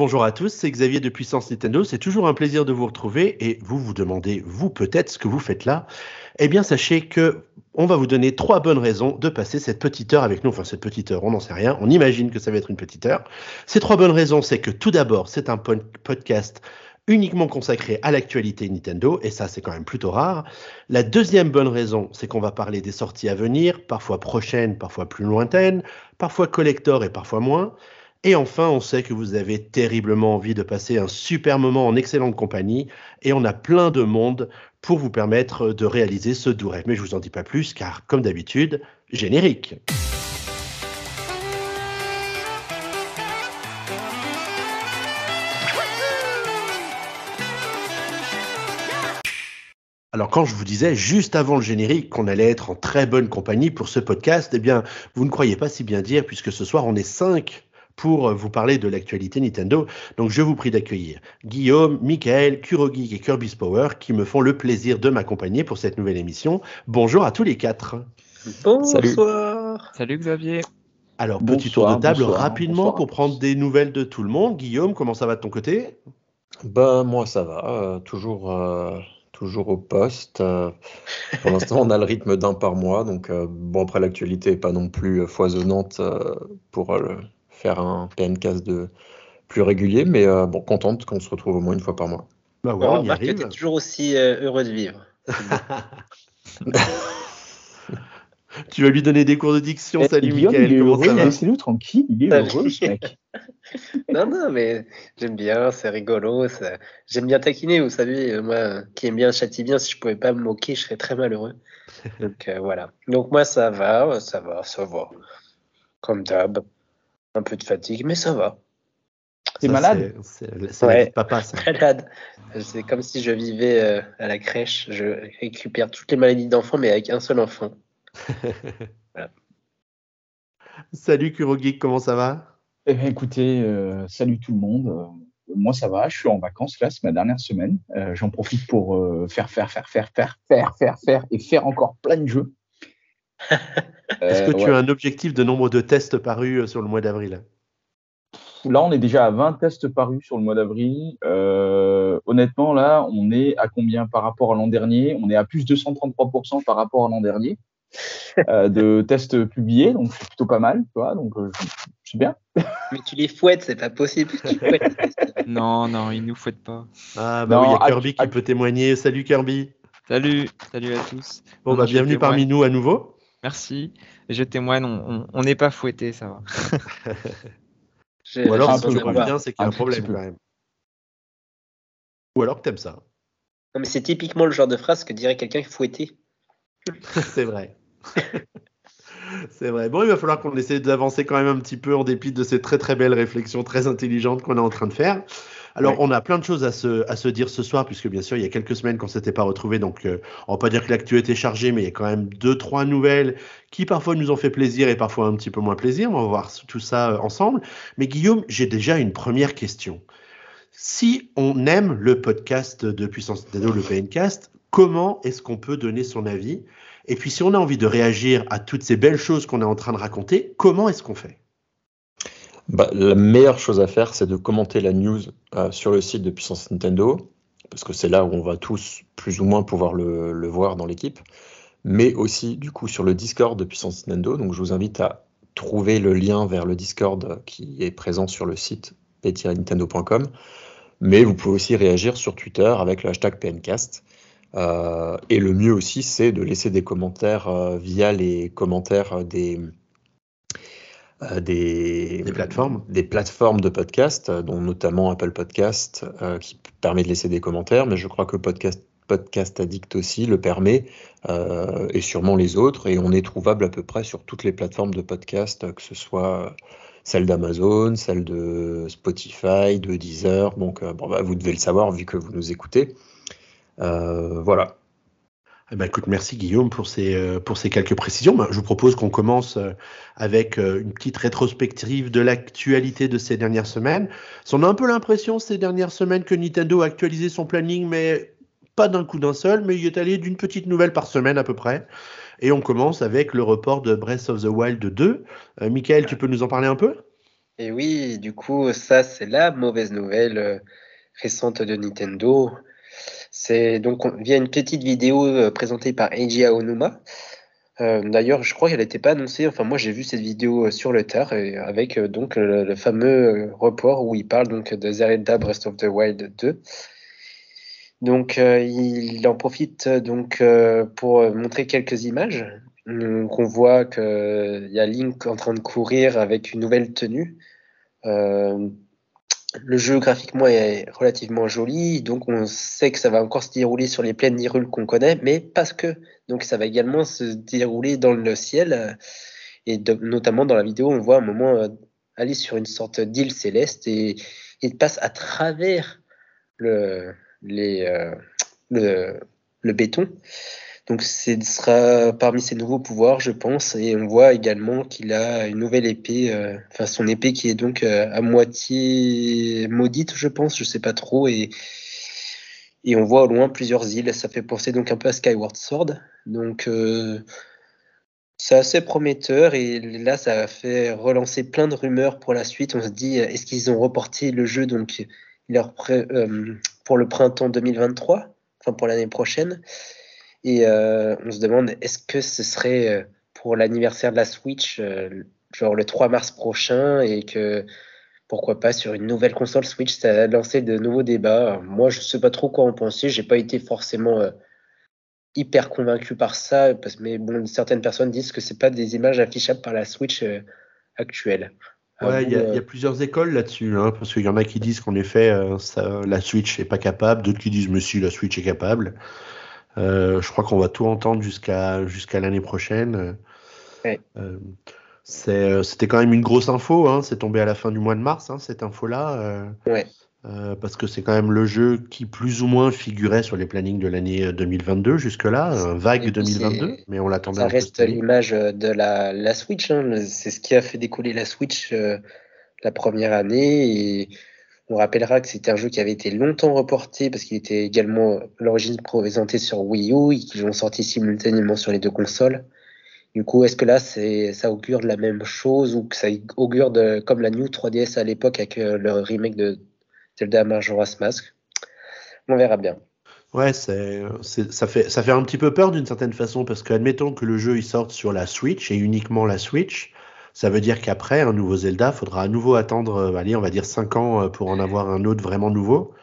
Bonjour à tous, c'est Xavier de Puissance Nintendo. C'est toujours un plaisir de vous retrouver et vous vous demandez, vous peut-être, ce que vous faites là. Eh bien, sachez que on va vous donner trois bonnes raisons de passer cette petite heure avec nous. Enfin, cette petite heure, on n'en sait rien. On imagine que ça va être une petite heure. Ces trois bonnes raisons, c'est que tout d'abord, c'est un podcast uniquement consacré à l'actualité Nintendo, et ça c'est quand même plutôt rare. La deuxième bonne raison, c'est qu'on va parler des sorties à venir, parfois prochaines, parfois plus lointaines, parfois collector et parfois moins. Et enfin, on sait que vous avez terriblement envie de passer un super moment en excellente compagnie et on a plein de monde pour vous permettre de réaliser ce doux rêve. Mais je vous en dis pas plus car, comme d'habitude, générique. Alors quand je vous disais juste avant le générique qu'on allait être en très bonne compagnie pour ce podcast, eh bien vous ne croyez pas si bien dire puisque ce soir on est cinq pour vous parler de l'actualité Nintendo. Donc je vous prie d'accueillir Guillaume, Michael, Kurogeek et Kirby's Power qui me font le plaisir de m'accompagner pour cette nouvelle émission. Bonjour à tous les quatre. Bonsoir. Salut, Xavier. Alors, petit tour de table rapidement pour prendre des nouvelles de tout le monde. Guillaume, comment ça va de ton côté? Ben, moi, ça va. Euh, toujours, euh, toujours au poste. Euh, pour l'instant, on a le rythme d'un par mois. Donc, bon, après, l'actualité n'est pas non plus foisonnante pour le faire un PNcast de plus régulier, mais euh, bon, contente qu'on se retrouve au moins une fois par mois. Bah ouais, on, tu es toujours aussi euh, heureux de vivre. tu vas lui donner des cours de diction, salut Mickaël. Il est heureux, laissez-nous tranquille, il est heureux ce mec. non, non, mais j'aime bien, c'est rigolo. J'aime bien taquiner, vous savez, euh, moi qui aime bien, châtie bien, si je pouvais pas me moquer, je serais très malheureux. Donc voilà. Donc moi ça va, ça va, ça va. Comme d'hab. Un peu de fatigue, mais ça va. T'es malade C'est ouais. papa, ça. Malade. C'est comme si je vivais euh, à la crèche. Je récupère toutes les maladies d'enfants, mais avec un seul enfant. Salut Kurogeek, comment ça va? Eh bien, Écoutez, euh, salut tout le monde. Euh, moi, ça va. Je suis en vacances là, c'est ma dernière semaine. J'en profite pour faire, faire, faire, faire, faire, faire, faire, faire et faire encore plein de jeux. Est-ce que tu as un objectif de nombre de tests parus sur le mois d'avril? Là, on est déjà à 20 tests parus sur le mois d'avril. Euh, honnêtement, là, on est à combien par rapport à l'an dernier? On est à plus de 233% par rapport à l'an dernier euh, de tests publiés, donc c'est plutôt pas mal, tu vois, donc euh, c'est bien. Mais tu les fouettes, c'est pas possible. non, non, ils nous fouettent pas. Ah bah oui, il y a Kirby qui peut témoigner. Salut Kirby. Salut, salut à tous. Bon, bah bienvenue parmi nous à nouveau. Merci. Je témoigne, on n'est pas fouetté, ça va. Ou alors, si tu bien, c'est qu'il y a un, problème quand même. Ou alors que t'aimes ça. Non, mais c'est typiquement le genre de phrase que dirait quelqu'un fouetté. c'est vrai. c'est vrai. Bon, il va falloir qu'on essaie d'avancer quand même un petit peu en dépit de ces très très belles réflexions très intelligentes qu'on est en train de faire. Alors, on a plein de choses à se, à se dire ce soir, puisque bien sûr, il y a quelques semaines qu'on ne s'était pas retrouvés. Donc, euh, on va pas dire que l'actu était chargée, mais il y a quand même deux, trois nouvelles qui parfois nous ont fait plaisir et parfois un petit peu moins plaisir. On va voir tout ça euh, ensemble. Mais Guillaume, j'ai déjà une première question. Si on aime le podcast de Puissance Nintendo, le PNcast, comment est-ce qu'on peut donner son avis? Et puis, si on a envie de réagir à toutes ces belles choses qu'on est en train de raconter, comment est-ce qu'on fait? Bah, la meilleure chose à faire, c'est de commenter la news euh, sur le site de Puissance Nintendo, parce que c'est là où on va tous plus ou moins pouvoir le, voir dans l'équipe, mais aussi du coup sur le Discord de Puissance Nintendo. Donc je vous invite à trouver le lien vers le Discord qui est présent sur le site p-nintendo.com, mais vous pouvez aussi réagir sur Twitter avec le hashtag PNCast. Euh, et le mieux aussi, c'est de laisser des commentaires euh, via les commentaires des, euh, des, plateformes. des plateformes de podcast, euh, dont notamment Apple Podcast, euh, qui permet de laisser des commentaires, mais je crois que Podcast, podcast Addict aussi le permet, et sûrement les autres, et on est trouvable à peu près sur toutes les plateformes de podcast, que ce soit celle d'Amazon, celle de Spotify, de Deezer, donc bon, bah, vous devez le savoir vu que vous nous écoutez. voilà. Eh ben, écoute, merci Guillaume pour ces, euh, pour ces quelques précisions. Ben, je vous propose qu'on commence euh, avec euh, une petite rétrospective de l'actualité de ces dernières semaines. On a un peu l'impression ces dernières semaines que Nintendo a actualisé son planning, mais pas d'un coup d'un seul, mais il est allé d'une petite nouvelle par semaine à peu près. Et on commence avec le report de Breath of the Wild 2. Michael, tu peux nous en parler un peu? Et oui, du coup, ça, c'est la mauvaise nouvelle euh, récente de Nintendo. C'est donc on- via une petite vidéo euh, présentée par Eiji Aonuma. Euh, D'ailleurs, je crois qu'elle n'était pas annoncée. Enfin, moi, j'ai vu cette vidéo euh, sur le tard avec donc le, fameux report où il parle donc de Zelda Breath of the Wild 2. Donc, il en profite donc pour montrer quelques images. Donc, on voit qu'il y a Link en train de courir avec une nouvelle tenue. Le jeu graphiquement est relativement joli, donc on sait que ça va encore se dérouler sur les plaines d'Hyrule qu'on connaît, mais parce que donc ça va également se dérouler dans le ciel euh, et notamment dans la vidéo on voit un moment euh, aller sur une sorte d'île céleste et il passe à travers le euh, le béton. Donc ce sera parmi ses nouveaux pouvoirs, je pense, et on voit également qu'il a une nouvelle épée, euh, enfin son épée qui est donc euh, à moitié maudite, je pense, je sais pas trop, et et on voit au loin plusieurs îles. Ça fait penser donc un peu à Skyward Sword. Donc euh, c'est assez prometteur et là ça a fait relancer plein de rumeurs pour la suite. On se dit est-ce qu'ils ont reporté le jeu donc pour le printemps 2023, enfin pour l'année prochaine. Et euh, on se demande est-ce que ce serait euh, pour l'anniversaire de la Switch, euh, genre le 3 mars prochain, et que pourquoi pas sur une nouvelle console Switch, ça a lancé de nouveaux débats. Moi, je sais pas trop quoi en penser. J'ai pas été forcément euh, hyper convaincu par ça, parce, mais bon, certaines personnes disent que c'est pas des images affichables par la Switch euh, actuelle. Ouais, il y, y a plusieurs écoles là-dessus, hein, parce qu'il y en a qui disent qu'en effet, ça- la Switch n'est pas capable, d'autres qui disent, mais si, la Switch est capable. Euh, je crois qu'on va tout entendre jusqu'à jusqu'à l'année prochaine. Ouais. Euh, euh, c'était quand même une grosse info, hein, c'est tombé à la fin du mois de mars, hein, cette info-là, Ouais. euh, parce que c'est quand même le jeu qui plus ou moins figurait sur les plannings de l'année euh, 2022 jusque-là, un vague Et puis, 2022, c'est- mais on l'attendait Ça un reste l'image de la, la Switch. hein. C'est ce qui a fait décoller la Switch euh, la première année. Et on rappellera que c'était un jeu qui avait été longtemps reporté parce qu'il était également à l'origine présenté sur Wii U et qu'ils l'ont sorti simultanément sur les deux consoles. Du coup, est-ce que là, c'est, ça augure de la même chose ou que ça augure de, comme la New 3DS à l'époque avec euh, le remake de Zelda Majora's Mask? On verra bien. Ouais, c'est- ça fait, ça fait un petit peu peur d'une certaine façon parce qu'admettons que le jeu il sorte sur la Switch et uniquement la Switch, ça veut dire qu'après un nouveau Zelda, faudra à nouveau attendre, euh, allez, on va dire 5 ans euh, pour en avoir un autre vraiment nouveau.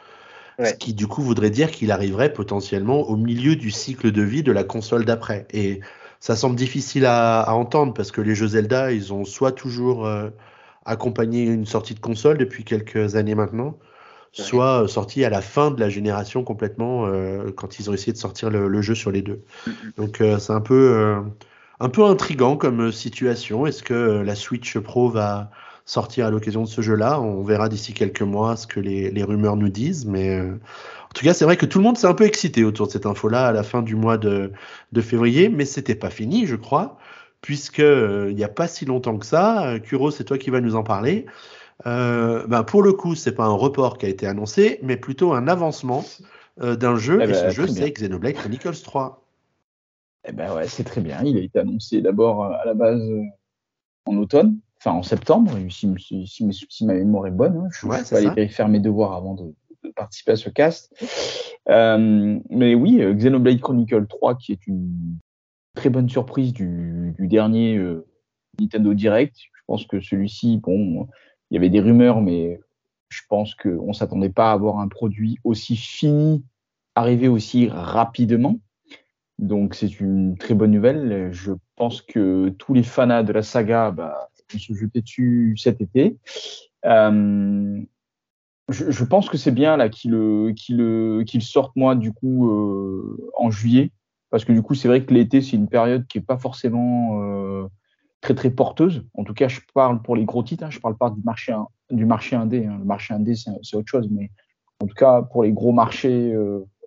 Ce qui du coup voudrait dire qu'il arriverait potentiellement au milieu du cycle de vie de la console d'après. Et ça semble difficile à, à entendre parce que les jeux Zelda, ils ont soit toujours euh, accompagné une sortie de console depuis quelques années maintenant, Ouais. soit sorti à la fin de la génération complètement euh, quand ils ont essayé de sortir le, le jeu sur les deux. Donc euh, c'est un peu un peu intrigant comme situation. Est-ce que euh, la Switch Pro va sortir à l'occasion de ce jeu-là? On verra d'ici quelques mois ce que les, les rumeurs nous disent, mais euh, en tout cas c'est vrai que tout le monde s'est un peu excité autour de cette info-là à la fin du mois de, de février, mais c'était pas fini, je crois. Puisque euh, il n'y a pas si longtemps que ça, Kuro, c'est toi qui vas nous en parler. Euh, ben pour le coup, c'est pas un report qui a été annoncé, mais plutôt un avancement d'un jeu. Eh et ben, ce jeu, très bien. c'est Xenoblade Chronicles 3. Eh ben ouais, c'est très bien. Il a été annoncé d'abord euh, à la base euh, en automne, enfin en septembre, si, si, si mes- si ma mémoire est bonne. hein. Je ça. vérifier faire mes devoirs avant de, de participer à ce cast. Euh, mais oui, Xenoblade Chronicle 3, qui est une très bonne surprise du, du dernier euh, Nintendo Direct. Je pense que celui-ci, bon, il y avait des rumeurs, mais je pense qu'on ne s'attendait pas à avoir un produit aussi fini, arrivé aussi rapidement. Donc c'est une très bonne nouvelle. Je pense que tous les fans de la saga bah, vont se jeter dessus cet été. Euh, je, pense que c'est bien là qu'il sorte moi du coup euh, en juillet parce que du coup c'est vrai que l'été c'est une période qui est pas forcément euh, très très porteuse. En tout cas je parle pour les gros titres, hein, je parle pas du marché in- du marché indé. hein. Le marché indé c'est autre chose, mais en tout cas pour les gros marchés,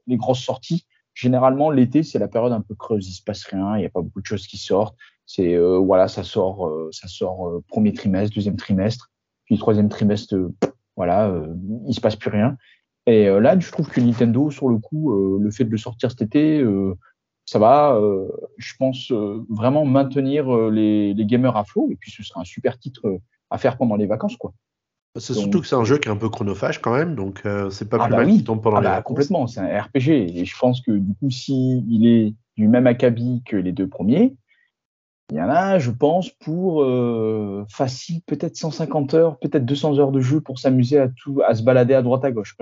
les grosses sorties, généralement l'été c'est la période un peu creuse, il se passe rien, il n'y a pas beaucoup de choses qui sortent. C'est euh, voilà ça sort euh, ça sort euh, premier trimestre, deuxième trimestre, puis troisième trimestre voilà, il se passe plus rien. Et là, je trouve que Nintendo, sur le coup, le fait de le sortir cet été, ça va, je pense, vraiment maintenir les, les gamers à flot. Et puis, ce sera un super titre à faire pendant les vacances, quoi. C'est Donc- surtout que c'est un jeu qui est un peu chronophage quand même, donc euh, c'est pas Ah plus bah mal oui. qu'il tombe pendant Ah les bah, complètement, c'est un RPG. Et je pense que du coup, si il est du même acabit que les deux premiers, il y en a, je pense, pour euh, facile, peut-être 150 heures, peut-être 200 heures de jeu pour s'amuser à tout, à se balader à droite à gauche.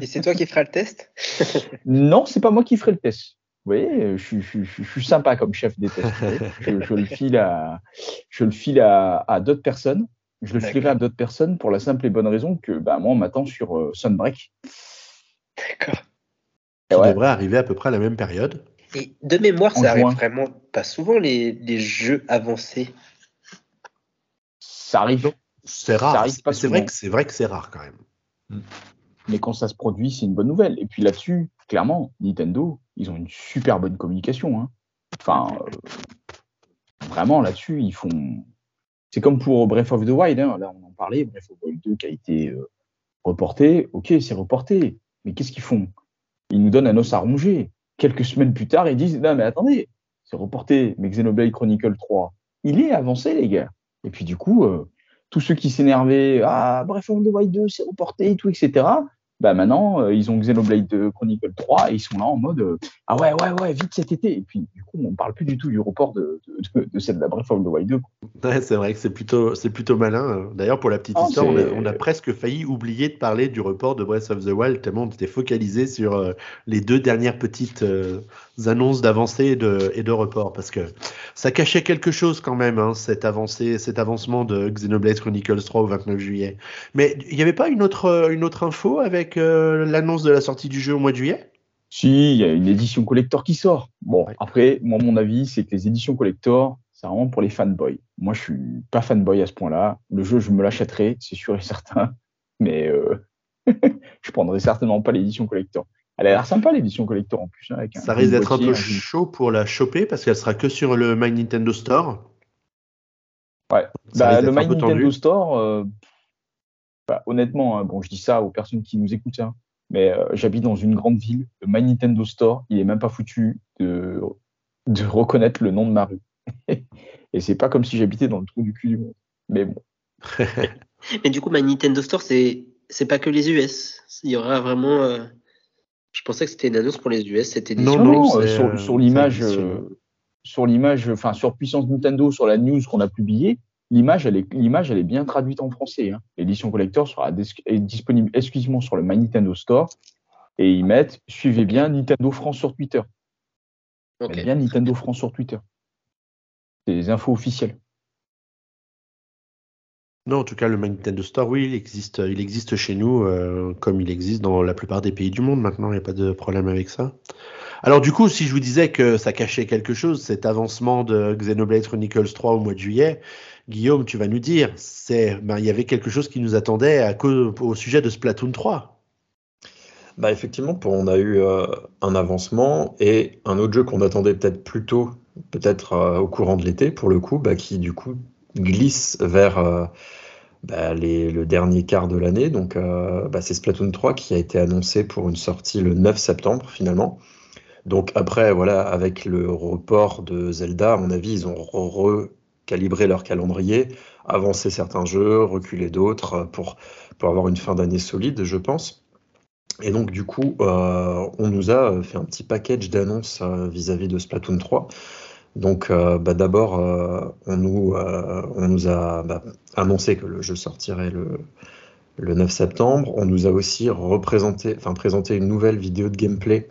Et c'est toi qui feras le test? Non, c'est pas moi qui ferai le test. Vous voyez, je, suis- je, suis- je suis sympa comme chef des tests. vous voyez. je, je le file à, je le file à, à d'autres personnes. Je le filerai à d'autres personnes pour la simple et bonne raison que bah, moi, on m'attend sur euh, Sunbreak. D'accord. Qui ouais. devrait arriver à peu près à la même période. Et de mémoire, En ça arrive vraiment pas souvent les, les jeux avancés. Ça arrive, C'est rare. C'est vrai que c'est vrai que c'est rare quand même. mais quand ça se produit, c'est une bonne nouvelle. Et puis là-dessus, clairement, Nintendo, ils ont une super bonne communication. hein. Enfin, euh, vraiment là-dessus, ils font. C'est comme pour Breath of the Wild. hein. Là, on en parlait. Breath of the Wild 2 qui a été euh, reporté. Ok, c'est reporté. Mais qu'est-ce qu'ils font? Ils nous donnent un os à ronger. Quelques semaines plus tard, ils disent Non, mais attendez, c'est reporté. Mais Xenoblade Chronicle 3, il est avancé, les gars. Et puis du coup, euh, tous ceux qui s'énervaient, ah, Breath of the Wild 2, c'est reporté et tout, etc. Bah maintenant, euh, ils ont Xenoblade euh, Chronicle 3 et ils sont là en mode euh, ah ouais ouais ouais vite cet été et puis du coup on parle plus du tout du report de de, de, de celle de la Breath of the Wild 2. quoi. Ouais, c'est vrai que c'est plutôt, c'est plutôt malin. D'ailleurs, pour la petite Ah, histoire, on a, c'est- on a presque failli oublier de parler du report de Breath of the Wild, tellement on était focalisé sur euh, les deux dernières petites annonces d'avancée et de, et de report, parce que ça cachait quelque chose quand même, hein, cette avancée, cet avancement de Xenoblade Chronicles 3 au 29 juillet. Mais il n'y avait pas une autre, une autre info avec euh, l'annonce de la sortie du jeu au mois de juillet? Si il y a une édition collector qui sort. Bon Ouais. après moi mon avis c'est que les éditions collector c'est vraiment pour les fanboys. Moi je suis pas fanboy à ce point-là. Le jeu je me l'achèterai c'est sûr et certain mais euh, je prendrai certainement pas l'édition collector. Elle a l'air sympa l'édition collector en plus. hein, avec un Ça risque d'être un peu chaud pour la choper, parce qu'elle sera que sur le My Nintendo Store. Ouais. Bah, le My Nintendo tendu. Store, euh, bah, honnêtement, hein, bon, je dis ça aux personnes qui nous écoutent, hein, mais euh, j'habite dans une grande ville. Le My Nintendo Store, il est même pas foutu de, de reconnaître le nom de ma rue. Et c'est pas comme si j'habitais dans le trou du cul du monde. Mais bon. Mais du coup, ma Nintendo Store, c'est c'est pas que les US. Il y aura vraiment. euh, Je pensais que c'était une annonce pour les US, édition. Non, Non, sur, euh, sur l'image, euh, sur l'image, enfin sur Puissance Nintendo, sur la news qu'on a publiée, l'image, elle est, l'image, elle est bien traduite en français. hein. L'édition collector sera est disponible exclusivement sur le My Nintendo Store. Et ils mettent, suivez bien Nintendo France sur Twitter. Ok. Mettez bien Nintendo France sur Twitter. C'est les infos officielles. Non, en tout cas, le Nintendo Store, oui, il existe, il existe chez nous, euh, comme il existe dans la plupart des pays du monde maintenant, il n'y a pas de problème avec ça. Alors du coup, si je vous disais que ça cachait quelque chose, cet avancement de Xenoblade Chronicles 3 au mois de juillet, Guillaume, tu vas nous dire, c'est, ben, il y avait quelque chose qui nous attendait à cause, au sujet de Splatoon 3. Bah effectivement, on a eu euh, un avancement et un autre jeu qu'on attendait peut-être plus tôt, peut-être euh, au courant de l'été pour le coup, bah, qui du coup glisse vers euh, bah, le dernier quart de l'année. Donc euh, bah, c'est Splatoon 3 qui a été annoncé pour une sortie le 9 septembre finalement. Donc après, voilà, avec le report de Zelda, à mon avis, ils ont re- recalibré leur calendrier, avancé certains jeux, reculé d'autres euh, pour, pour avoir une fin d'année solide, je pense. Et donc, du coup, on nous a fait un petit package d'annonces vis-à-vis de Splatoon 3. Donc, euh, bah, d'abord, euh, on, nous, euh, on nous a bah, annoncé que le jeu sortirait le, le 9 septembre. On nous a aussi présenté une nouvelle vidéo de gameplay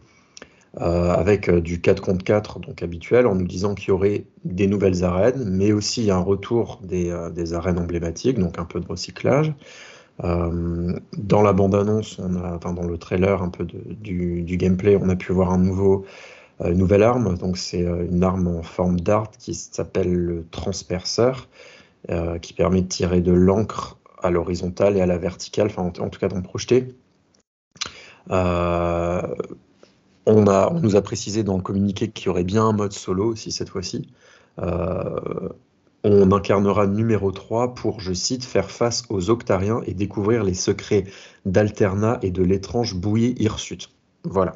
avec du 4 contre 4, donc habituel, en nous disant qu'il y aurait des nouvelles arènes, mais aussi un retour des, arènes emblématiques, donc un peu de recyclage. Dans la bande-annonce, enfin dans le trailer un peu du, gameplay, on a pu voir un nouveau, une nouvelle arme. Donc c'est euh, une arme en forme d'art qui s'appelle le transperceur, euh, qui permet de tirer de l'encre à l'horizontale et à la verticale, enfin en, tout cas d'en projeter. Euh, on, nous a précisé dans le communiqué qu'il y aurait bien un mode solo aussi cette fois-ci. Euh, on incarnera numéro 3 pour, je cite, faire face aux Octariens et découvrir les secrets d'Alterna et de l'étrange bouillie hirsute. Voilà.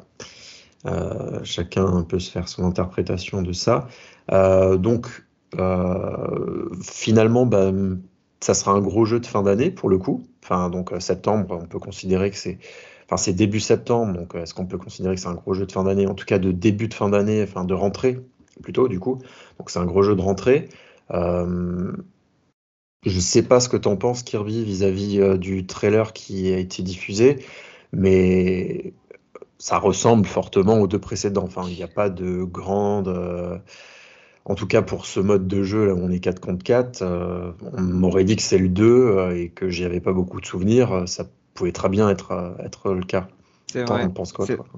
Euh, chacun peut se faire son interprétation de ça. Euh, donc, euh, finalement, bah, ça sera un gros jeu de fin d'année pour le coup. Enfin, donc septembre, on peut considérer que c'est. Enfin, c'est début septembre, donc est-ce qu'on peut considérer que c'est un gros jeu de fin d'année? En tout cas, de début de fin d'année, enfin de rentrée plutôt, du coup. Donc, c'est un gros jeu de rentrée. Je ne sais pas ce que tu en penses, Kirby, vis-à-vis du trailer qui a été diffusé, mais ça ressemble fortement aux deux précédents. Enfin, il n'y a pas de grande. Euh, en tout cas, pour ce mode de jeu, là où on est 4 contre 4, euh, on m'aurait dit que c'est le 2 euh, et que j'y avais pas beaucoup de souvenirs. Ça pouvait très bien être, être le cas.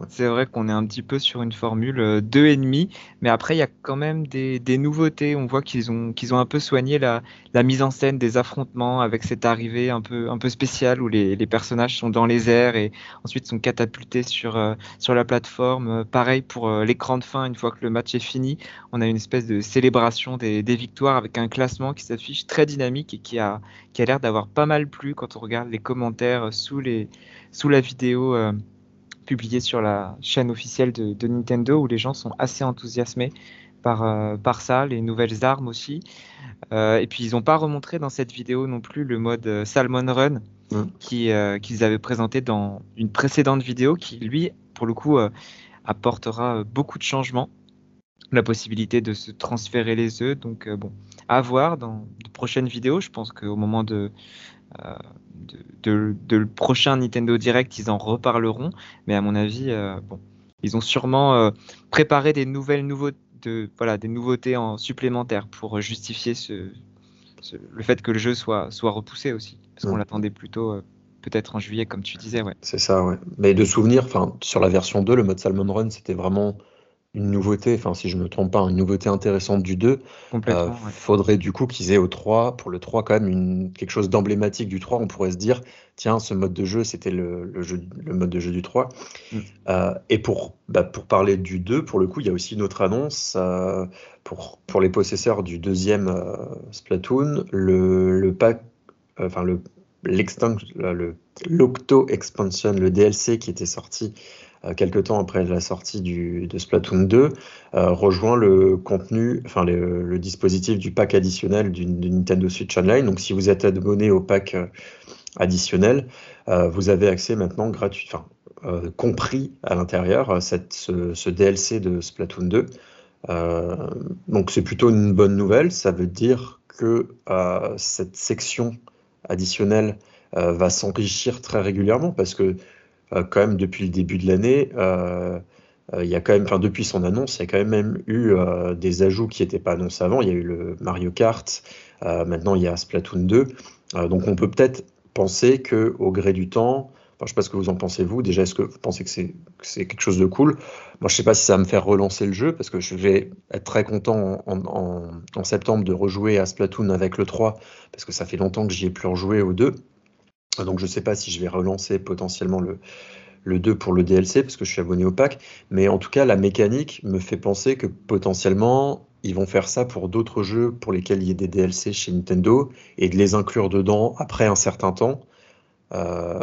C'est vrai, qu'on est un petit peu sur une formule 2,5, euh, mais après, il y a quand même des, nouveautés. On voit qu'ils ont, qu'ils ont un peu soigné la, mise en scène des affrontements avec cette arrivée un peu, un peu spéciale où les, personnages sont dans les airs et ensuite sont catapultés sur, euh, sur la plateforme. Pareil pour euh, l'écran de fin, une fois que le match est fini, on a une espèce de célébration des, victoires avec un classement qui s'affiche très dynamique et qui a, qui a l'air d'avoir pas mal plu quand on regarde les commentaires sous, les, sous la vidéo publié sur la chaîne officielle de, Nintendo où les gens sont assez enthousiasmés par, euh, par ça, les nouvelles armes aussi. Euh, et puis ils n'ont pas remontré dans cette vidéo non plus le mode euh, Salmon Run qui qu'ils avaient présenté dans une précédente vidéo qui lui, pour le coup, apportera beaucoup de changements. La possibilité de se transférer les œufs. Donc bon, à voir dans de prochaines vidéos. Je pense qu'au moment de, de, le prochain Nintendo Direct, ils en reparleront. Mais à mon avis, euh, bon, ils ont sûrement euh, préparé des nouvelles nouveautés, de, voilà, des nouveautés en supplémentaires pour justifier ce, le fait que le jeu soit, soit repoussé aussi. Parce qu'on l'attendait plutôt euh, peut-être en juillet, comme tu disais. Ouais. C'est ça, ouais. Mais de souvenir, sur la version 2, le mode Salmon Run, c'était vraiment une nouveauté, enfin si je me trompe pas, une nouveauté intéressante du 2. Complètement. Euh, faudrait du coup qu'ils aient au 3, pour le 3 quand même une, quelque chose d'emblématique du 3, on pourrait se dire, tiens, ce mode de jeu, c'était le, le, jeu, le mode de jeu du 3. Mm. Euh, et pour, bah, pour parler du 2, pour le coup, il y a aussi une autre annonce euh, pour, pour les possesseurs du deuxième Splatoon, le, le pack, enfin le le l'Octo Expansion, le DLC qui était sorti quelques temps après la sortie de Splatoon 2, euh, rejoint le contenu, enfin le, dispositif du pack additionnel du, Nintendo Switch Online. Donc si vous êtes abonné au pack euh, additionnel, vous avez accès maintenant gratuit, enfin compris à l'intérieur ce, ce, DLC de Splatoon 2. donc c'est plutôt une bonne nouvelle. Ça veut dire que cette section additionnelle va s'enrichir très régulièrement parce que euh, quand même depuis le début de l'année, euh, euh, il y a quand même, depuis son annonce, il y a quand même eu des ajouts qui n'étaient pas annoncés avant. Il y a eu le Mario Kart, maintenant il y a Splatoon 2. donc on peut peut-être penser que au gré du temps, je ne sais pas ce que vous en pensez vous. Déjà, est-ce que vous pensez que c'est quelque chose de cool? Moi, je ne sais pas si ça va me faire relancer le jeu parce que je vais être très content en, en, septembre de rejouer à Splatoon avec le 3 parce que ça fait longtemps que j'y ai plus rejoué au 2. Donc je ne sais pas si je vais relancer potentiellement le, le 2 pour le DLC parce que je suis abonné au pack. Mais en tout cas, la mécanique me fait penser que potentiellement, ils vont faire ça pour d'autres jeux pour lesquels il y a des DLC chez Nintendo et de les inclure dedans après un certain temps. Euh,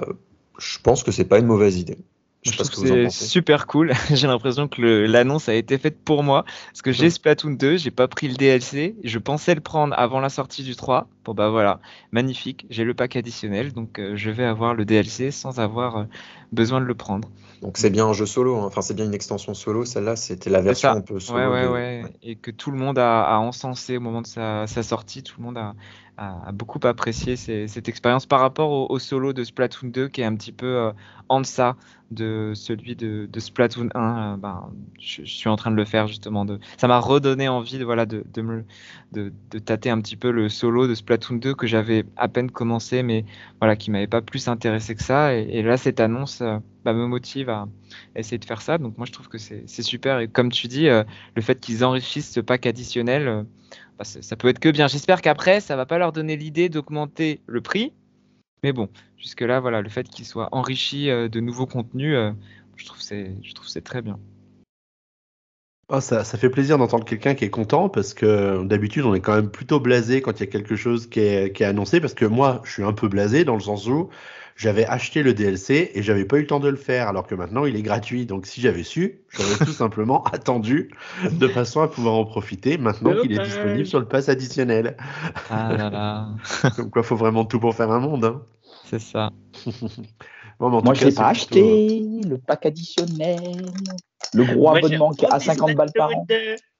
je pense que c'est pas une mauvaise idée. Je, trouve que c'est super cool. j'ai l'impression que l'annonce a été faite pour moi. Parce que j'ai Splatoon 2, j'ai pas pris le DLC. Je pensais le prendre avant la sortie du 3. Bon bah voilà, magnifique. J'ai le pack additionnel, donc euh, je vais avoir le DLC sans avoir euh, besoin de le prendre. Donc c'est bien un jeu solo, hein. enfin c'est bien une extension solo. Celle-là, c'était la version un peu solo. Ouais, ouais, ouais. Et que tout le monde a, a, encensé au moment de sa, sa sortie. Tout le monde a, a, beaucoup apprécié cette expérience par rapport au, solo de Splatoon 2 qui est un petit peu euh, en deçà de celui de, Splatoon 1. Euh, ben, je, suis en train de le faire justement. De, ça m'a redonné envie de, voilà, de, de, tâter un petit peu le solo de Splatoon 2 que j'avais à peine commencé mais voilà, qui m'avait pas plus intéressé que ça. Et, là, cette annonce euh, bah, me motive à essayer de faire ça. Donc moi, je trouve que c'est super. Et comme tu dis, le fait qu'ils enrichissent ce pack additionnel bah, ça peut être que bien. J'espère qu'après, ça va pas leur donner l'idée d'augmenter le prix. Mais bon, jusque-là, voilà, le fait qu'ils soient enrichis euh, de nouveaux contenus, euh, je trouve c'est, je trouve c'est très bien. Oh, ça, ça, fait plaisir d'entendre quelqu'un qui est content parce que d'habitude on est quand même plutôt blasé quand il y a quelque chose qui est, qui est, annoncé parce que moi je suis un peu blasé dans le sens où j'avais acheté le DLC et j'avais pas eu le temps de le faire alors que maintenant il est gratuit donc si j'avais su j'aurais tout simplement attendu de façon à pouvoir en profiter maintenant qu'il est disponible sur le pass additionnel. Ah là là. Comme quoi faut vraiment tout pour faire un monde. Hein. C'est ça. bon, Moi je l'ai pas acheté le pack additionnel. Le gros Moi, abonnement à 50 balles par an.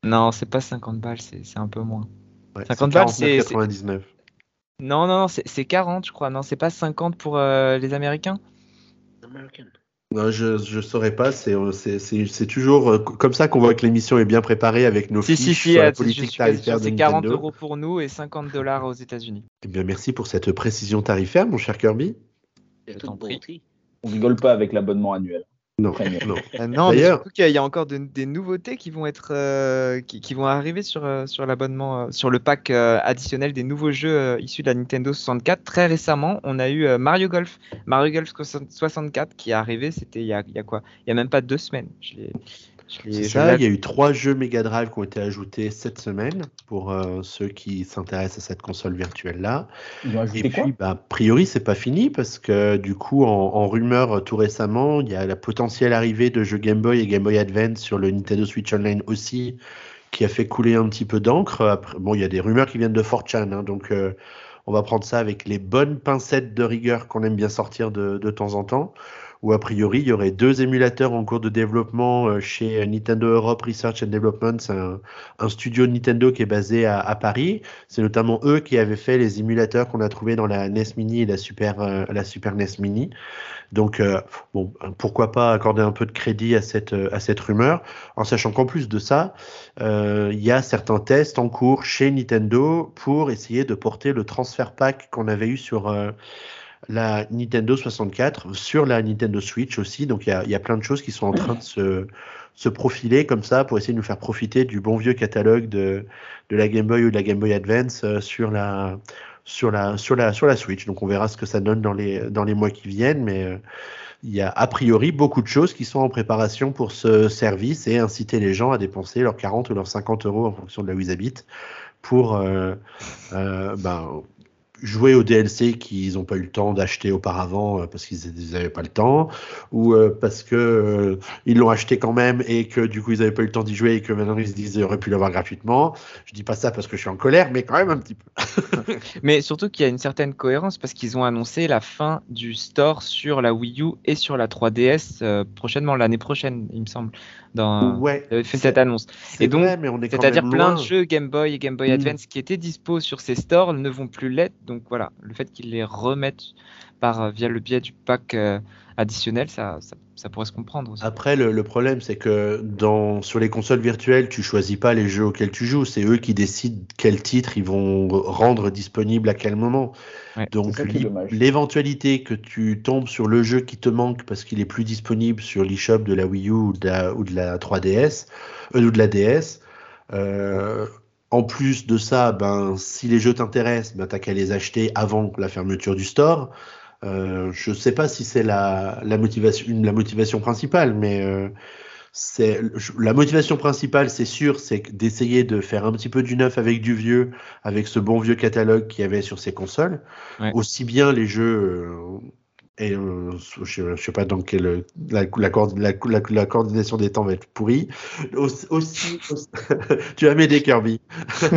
Non, c'est pas 50 balles, c'est un peu moins. Ouais, 50 balles, c'est 99. Non, non, non c'est 40, je crois. Non, c'est pas 50 pour euh, les Américains? Non, je ne saurais pas. C'est toujours euh, comme ça qu'on voit que l'émission est bien préparée avec nos si, fiches si, si, la politique tarifaire C'est 40 euros pour nous et 50 dollars aux États-Unis. Eh bien, merci pour cette précision tarifaire, mon cher Kirby. On rigole pas avec l'abonnement annuel. Non, non. Euh, non mais surtout qu'il y a encore des nouveautés qui vont être, euh, qui, vont arriver sur, euh, sur l'abonnement, sur le pack additionnel des nouveaux jeux issus de la Nintendo 64. Très récemment, on a eu Mario Golf, Mario Golf 64 qui est arrivé. C'était il, y a, il y a quoi? Il y a même pas deux semaines. Je c'est ça, il y a eu trois jeux Mega Drive qui ont été ajoutés cette semaine pour euh, ceux qui s'intéressent à cette console virtuelle-là. Et puis, bah, a priori, c'est pas fini parce que du coup, en, rumeur euh, tout récemment, il y a la potentielle arrivée de jeux Game Boy et Game Boy Advance sur le Nintendo Switch Online aussi, qui a fait couler un petit peu d'encre. Bon, il y a des rumeurs qui viennent de 4chan, hein, donc euh, on va prendre ça avec les bonnes pincettes de rigueur qu'on aime bien sortir de, de temps en temps où a priori il y aurait deux émulateurs en cours de développement euh, chez Nintendo Europe Research and Development, c'est un, studio Nintendo qui est basé à, Paris. C'est notamment eux qui avaient fait les émulateurs qu'on a trouvés dans la NES Mini et la Super, euh, NES Mini. Donc, euh, pourquoi pas accorder un peu de crédit à cette rumeur, en sachant qu'en plus de ça, il y a certains tests en cours chez Nintendo pour essayer de porter le transfert pack qu'on avait eu sur la Nintendo 64, sur la Nintendo Switch aussi. Donc il y a, plein de choses qui sont en train de se, se, profiler comme ça pour essayer de nous faire profiter du bon vieux catalogue de, de la Game Boy ou de la Game Boy Advance euh, sur la, sur la, sur la, sur la Switch. Donc on verra ce que ça donne dans les, dans les mois qui viennent. Mais euh, il y a a priori beaucoup de choses qui sont en préparation pour ce service et inciter les gens à dépenser leurs 40 ou leurs 50 euros en fonction de là où ils habitent pour euh, ben, jouer au DLC qu'ils n'ont pas eu le temps d'acheter auparavant euh, parce qu'ils n'avaient pas le temps ou euh, parce que euh, ils l'ont acheté quand même et que du coup ils n'avaient pas eu le temps d'y jouer et que maintenant ils se disent ils auraient pu l'avoir gratuitement. Je dis pas ça parce que je suis en colère, mais quand même un petit peu. mais surtout qu'il y a une certaine cohérence parce qu'ils ont annoncé la fin du store sur la Wii U et sur la 3DS prochainement l'année prochaine, il me semble dans ouais, fait cette annonce. Et donc, c'est-à-dire plein de jeux Game Boy et Game Boy mm. Advance qui étaient dispo sur ces stores ne vont plus l'être. Donc voilà, le fait qu'ils les remettent par euh, via le biais du pack euh, additionnel, ça, ça, pourrait se comprendre. Aussi. Après, le, problème, c'est que dans, sur les consoles virtuelles, tu choisis pas les jeux auxquels tu joues, c'est eux qui décident quel titre ils vont rendre disponible à quel moment. Donc, l'éventualité que tu tombes sur le jeu qui te manque parce qu'il est plus disponible sur l'eShop de la Wii U ou de la, ou de la 3DS, euh, ou de la DS, euh, en plus de ça, ben, si les jeux t'intéressent, ben, t'as qu'à les acheter avant la fermeture du store. Euh, je ne sais pas si c'est la, la, motivation, la motivation principale, mais euh, c'est la motivation principale, c'est sûr, c'est d'essayer de faire un petit peu du neuf avec du vieux, avec ce bon vieux catalogue qu'il y avait sur ces consoles. Aussi bien les jeux et je ne sais pas dans la, coordination des temps va être pourrie. Aussi, tu as m'aider Kirby.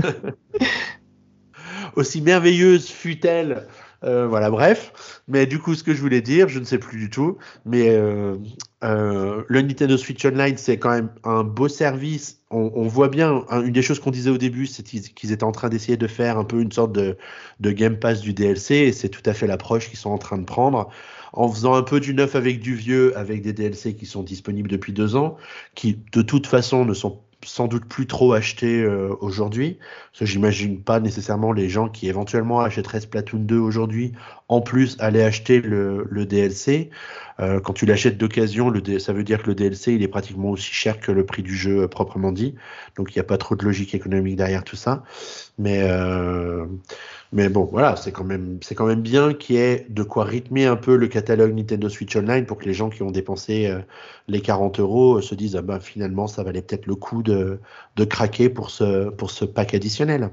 aussi merveilleuse fut-elle euh, voilà, bref. Mais du coup, ce que je voulais dire, je ne sais plus du tout. Mais euh, euh, le Nintendo Switch Online, c'est quand même un beau service. On, voit bien, une des choses qu'on disait au début, c'est qu'ils étaient en train d'essayer de faire un peu une sorte de, de Game Pass du DLC. Et c'est tout à fait l'approche qu'ils sont en train de prendre en faisant un peu du neuf avec du vieux, avec des DLC qui sont disponibles depuis deux ans, qui de toute façon ne sont sans doute plus trop acheté euh, aujourd'hui. Parce que j'imagine pas nécessairement les gens qui éventuellement achèteraient Splatoon 2 aujourd'hui, en plus aller acheter le DLC. Euh, quand tu l'achètes d'occasion, ça veut dire que le DLC il est pratiquement aussi cher que le prix du jeu euh, proprement dit. Donc il n'y a pas trop de logique économique derrière tout ça. Mais euh, bon, voilà, c'est quand même bien qu'il y ait de quoi rythmer un peu le catalogue Nintendo Switch Online pour que les gens qui ont dépensé les 40 euros se disent ah bah, finalement ça valait peut-être le coup de, craquer pour ce pack additionnel.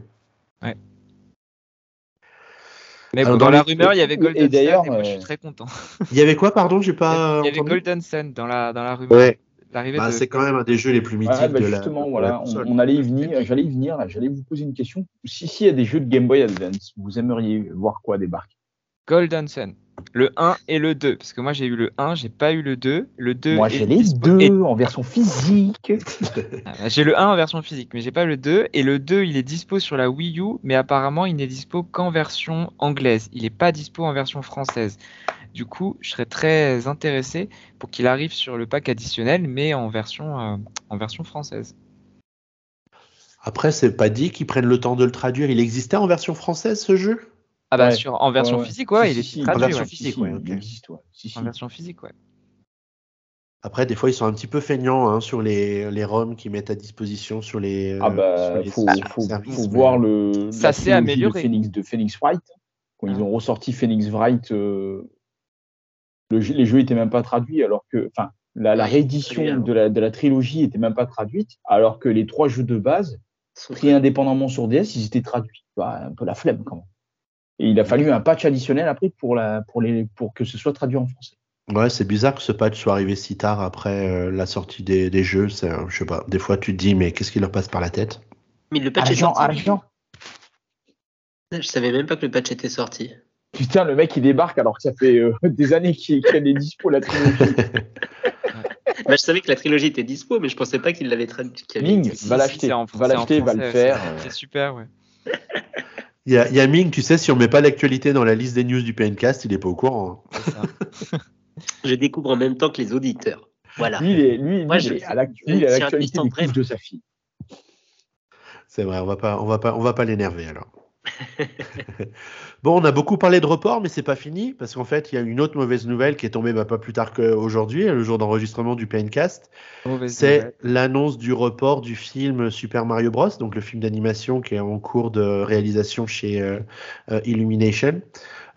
Mais dans, la rumeur, il y avait Golden Sun et moi je suis euh, très content. Il y avait quoi, pardon J'ai pas. Il y avait Golden Sun dans la, dans la rumeur. Ouais. Bah, C'est quand même un des jeux les plus mythiques bah, de justement, voilà, on, allait y venir, j'allais y venir, j'allais vous poser une question. Si, si il y a des jeux de Game Boy Advance, vous aimeriez voir quoi débarquer Golden Sun. Le 1 et le 2. Parce que moi, j'ai eu le 1, j'ai pas eu le 2. Le 2 moi, j'ai les deux en version physique. Ah, j'ai le 1 en version physique, mais j'ai pas le 2. Et le 2, il est dispo sur la Wii U, mais apparemment, il n'est dispo qu'en version anglaise. Il n'est pas dispo en version française. Du coup, je serais très intéressé pour qu'il arrive sur le pack additionnel, mais en version, euh, en version française. Après, c'est pas dit qu'ils prennent le temps de le traduire. Il existait en version française ce jeu? Ah bah sur, en version physique, ouais, il est traduit. En version physique, ouais. En version physique, ouais. Après, des fois, ils sont un petit peu feignants hein, sur les, les ROM qu'ils mettent à disposition sur les. Ah bah, il faut, faut, faut, voir le. Ça s'est amélioré. De Phoenix, de Phoenix Wright. Quand ils ah. ont ressorti Phoenix Wright, euh, le les jeux n'étaient même pas traduits, alors que. Enfin, la, la réédition de la, de la trilogie n'était même pas traduite, alors que les trois jeux de base, pris indépendamment sur DS, ils étaient traduits. Bah, un peu la flemme quand même. Et il a fallu un patch additionnel après pour, la, pour, les, pour que ce soit traduit en français. Ouais, c'est bizarre que ce patch soit arrivé si tard après euh, la sortie des, des jeux. C'est, je sais pas. Des fois, tu te dis, mais qu'est-ce qui leur passe par la tête? Mais le patch est sorti. Argent. Je savais même pas que le patch était sorti. Putain, le mec il débarque alors que ça fait euh, des années qu'il qu est dispo la trilogie. bah, je savais que la trilogie était dispo, mais je pensais pas qu'il l'avait traduit. Ming, va l'acheter, va l'acheter, va le faire. C'est super, ouais. Il y, a, Ming, tu sais, si on met pas l'actualité dans la liste des news du PNcast, il est pas au courant. Hein. je découvre en même temps que les auditeurs. Voilà. Lui, lui, Moi, je, à l'actualité de sa fille. C'est vrai, on va pas, on va pas, on va pas l'énerver alors. bon, on a beaucoup parlé de report, mais c'est pas fini parce qu'en fait, il y a une autre mauvaise nouvelle qui est tombée bah, pas plus tard qu'aujourd'hui, le jour d'enregistrement du PNcast. C'est l'annonce du report du film Super Mario Bros, donc le film d'animation qui est en cours de réalisation chez euh, euh, Illumination.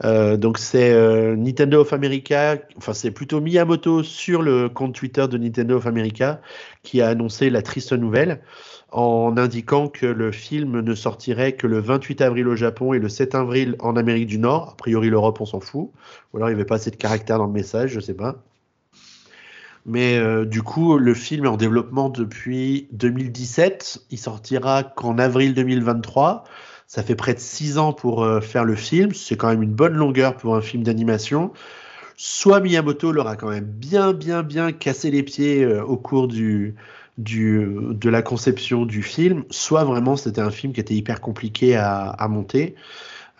Euh, donc c'est Nintendo of America, enfin c'est plutôt Miyamoto sur le compte Twitter de Nintendo of America qui a annoncé la triste nouvelle en indiquant que le film ne sortirait que le 28 avril au Japon et le 7 avril en Amérique du Nord. A priori, l'Europe, on s'en fout. Ou alors, il n'y avait pas assez de caractère dans le message, je ne sais pas. Mais euh, du coup, le film est en développement depuis 2017. Il sortira qu'en avril 2023. Ça fait près de six ans pour euh, faire le film. C'est quand même une bonne longueur pour un film d'animation. Soit Miyamoto leur a quand même bien, bien, bien cassé les pieds euh, au cours du, du, de la conception du film, soit vraiment c'était un film qui était hyper compliqué à, à monter.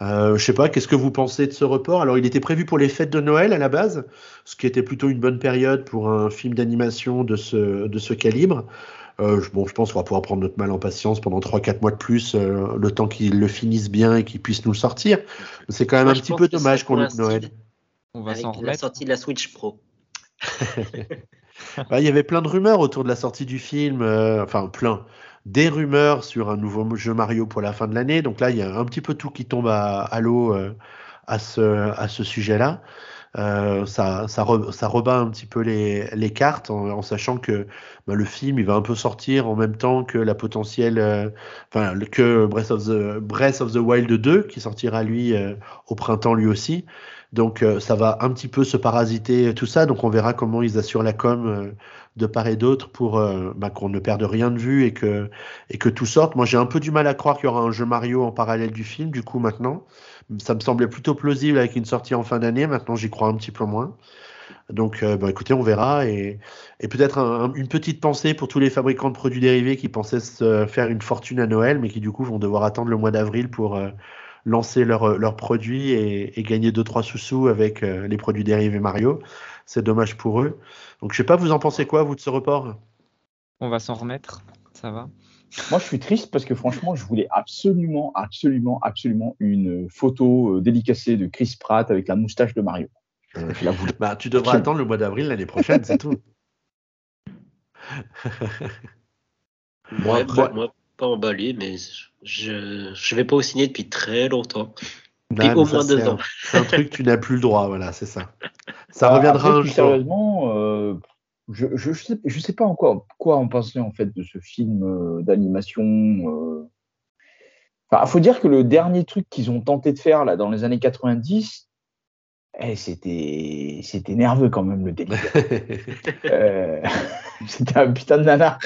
Euh, je sais pas, qu'est-ce que vous pensez de ce report? Alors, il était prévu pour les fêtes de Noël à la base, ce qui était plutôt une bonne période pour un film d'animation de ce, de ce calibre. Euh, bon, je pense qu'on va pouvoir prendre notre mal en patience pendant 3-4 mois de plus, euh, le temps qu'ils le finissent bien et qu'ils puissent nous le sortir. C'est quand même un petit peu dommage qu'on loupe Noël. On va s'en remettre. la sortie de la Switch Pro. Bah, il y avait plein de rumeurs autour de la sortie du film, euh, enfin plein, des rumeurs sur un nouveau jeu Mario pour la fin de l'année. Donc là, il y a un petit peu tout qui tombe à, l'eau euh, à ce, sujet-là. Euh, ça, rebat un petit peu les, cartes en, sachant que bah, le film il va un peu sortir en même temps que la potentielle, que Breath of the Breath of the Wild 2 qui sortira lui au printemps lui aussi. Donc euh, ça va un petit peu se parasiter tout ça. Donc on verra comment ils assurent la com euh, de part et d'autre pour euh, bah, qu'on ne perde rien de vue et que, tout sorte. Moi j'ai un peu du mal à croire qu'il y aura un jeu Mario en parallèle du film, du coup maintenant. Ça me semblait plutôt plausible avec une sortie en fin d'année. Maintenant j'y crois un petit peu moins. Donc, bah, écoutez, on verra. Et, et peut-être une petite pensée pour tous les fabricants de produits dérivés qui pensaient se faire une fortune à Noël, mais qui du coup vont devoir attendre le mois d'avril pour, lancer leurs leur produits et, et, gagner 2-3 sous-sous avec euh, les produits dérivés Mario. C'est dommage pour eux. Donc je sais pas, vous en pensez quoi, vous, de ce report? On va s'en remettre, ça va. Moi, je suis triste parce que franchement, je voulais absolument, absolument, absolument une photo euh, dédicacée de Chris Pratt avec la moustache de Mario. bah, tu devras attendre le mois d'avril l'année prochaine, c'est tout. moi, moi, pas emballé, mais je ne vais pas au ciné depuis très longtemps. Depuis au moins deux ans. C'est un truc, tu n'as plus le droit, voilà, c'est ça. Ça bah, reviendra un jour. Sérieusement, euh, je ne sais, je sais pas encore quoi en penser en fait de ce film euh, d'animation. Il euh. faut dire que le dernier truc qu'ils ont tenté de faire là dans les années 90, eh, c'était, c'était nerveux quand même le délire. euh, c'était un putain de nanar.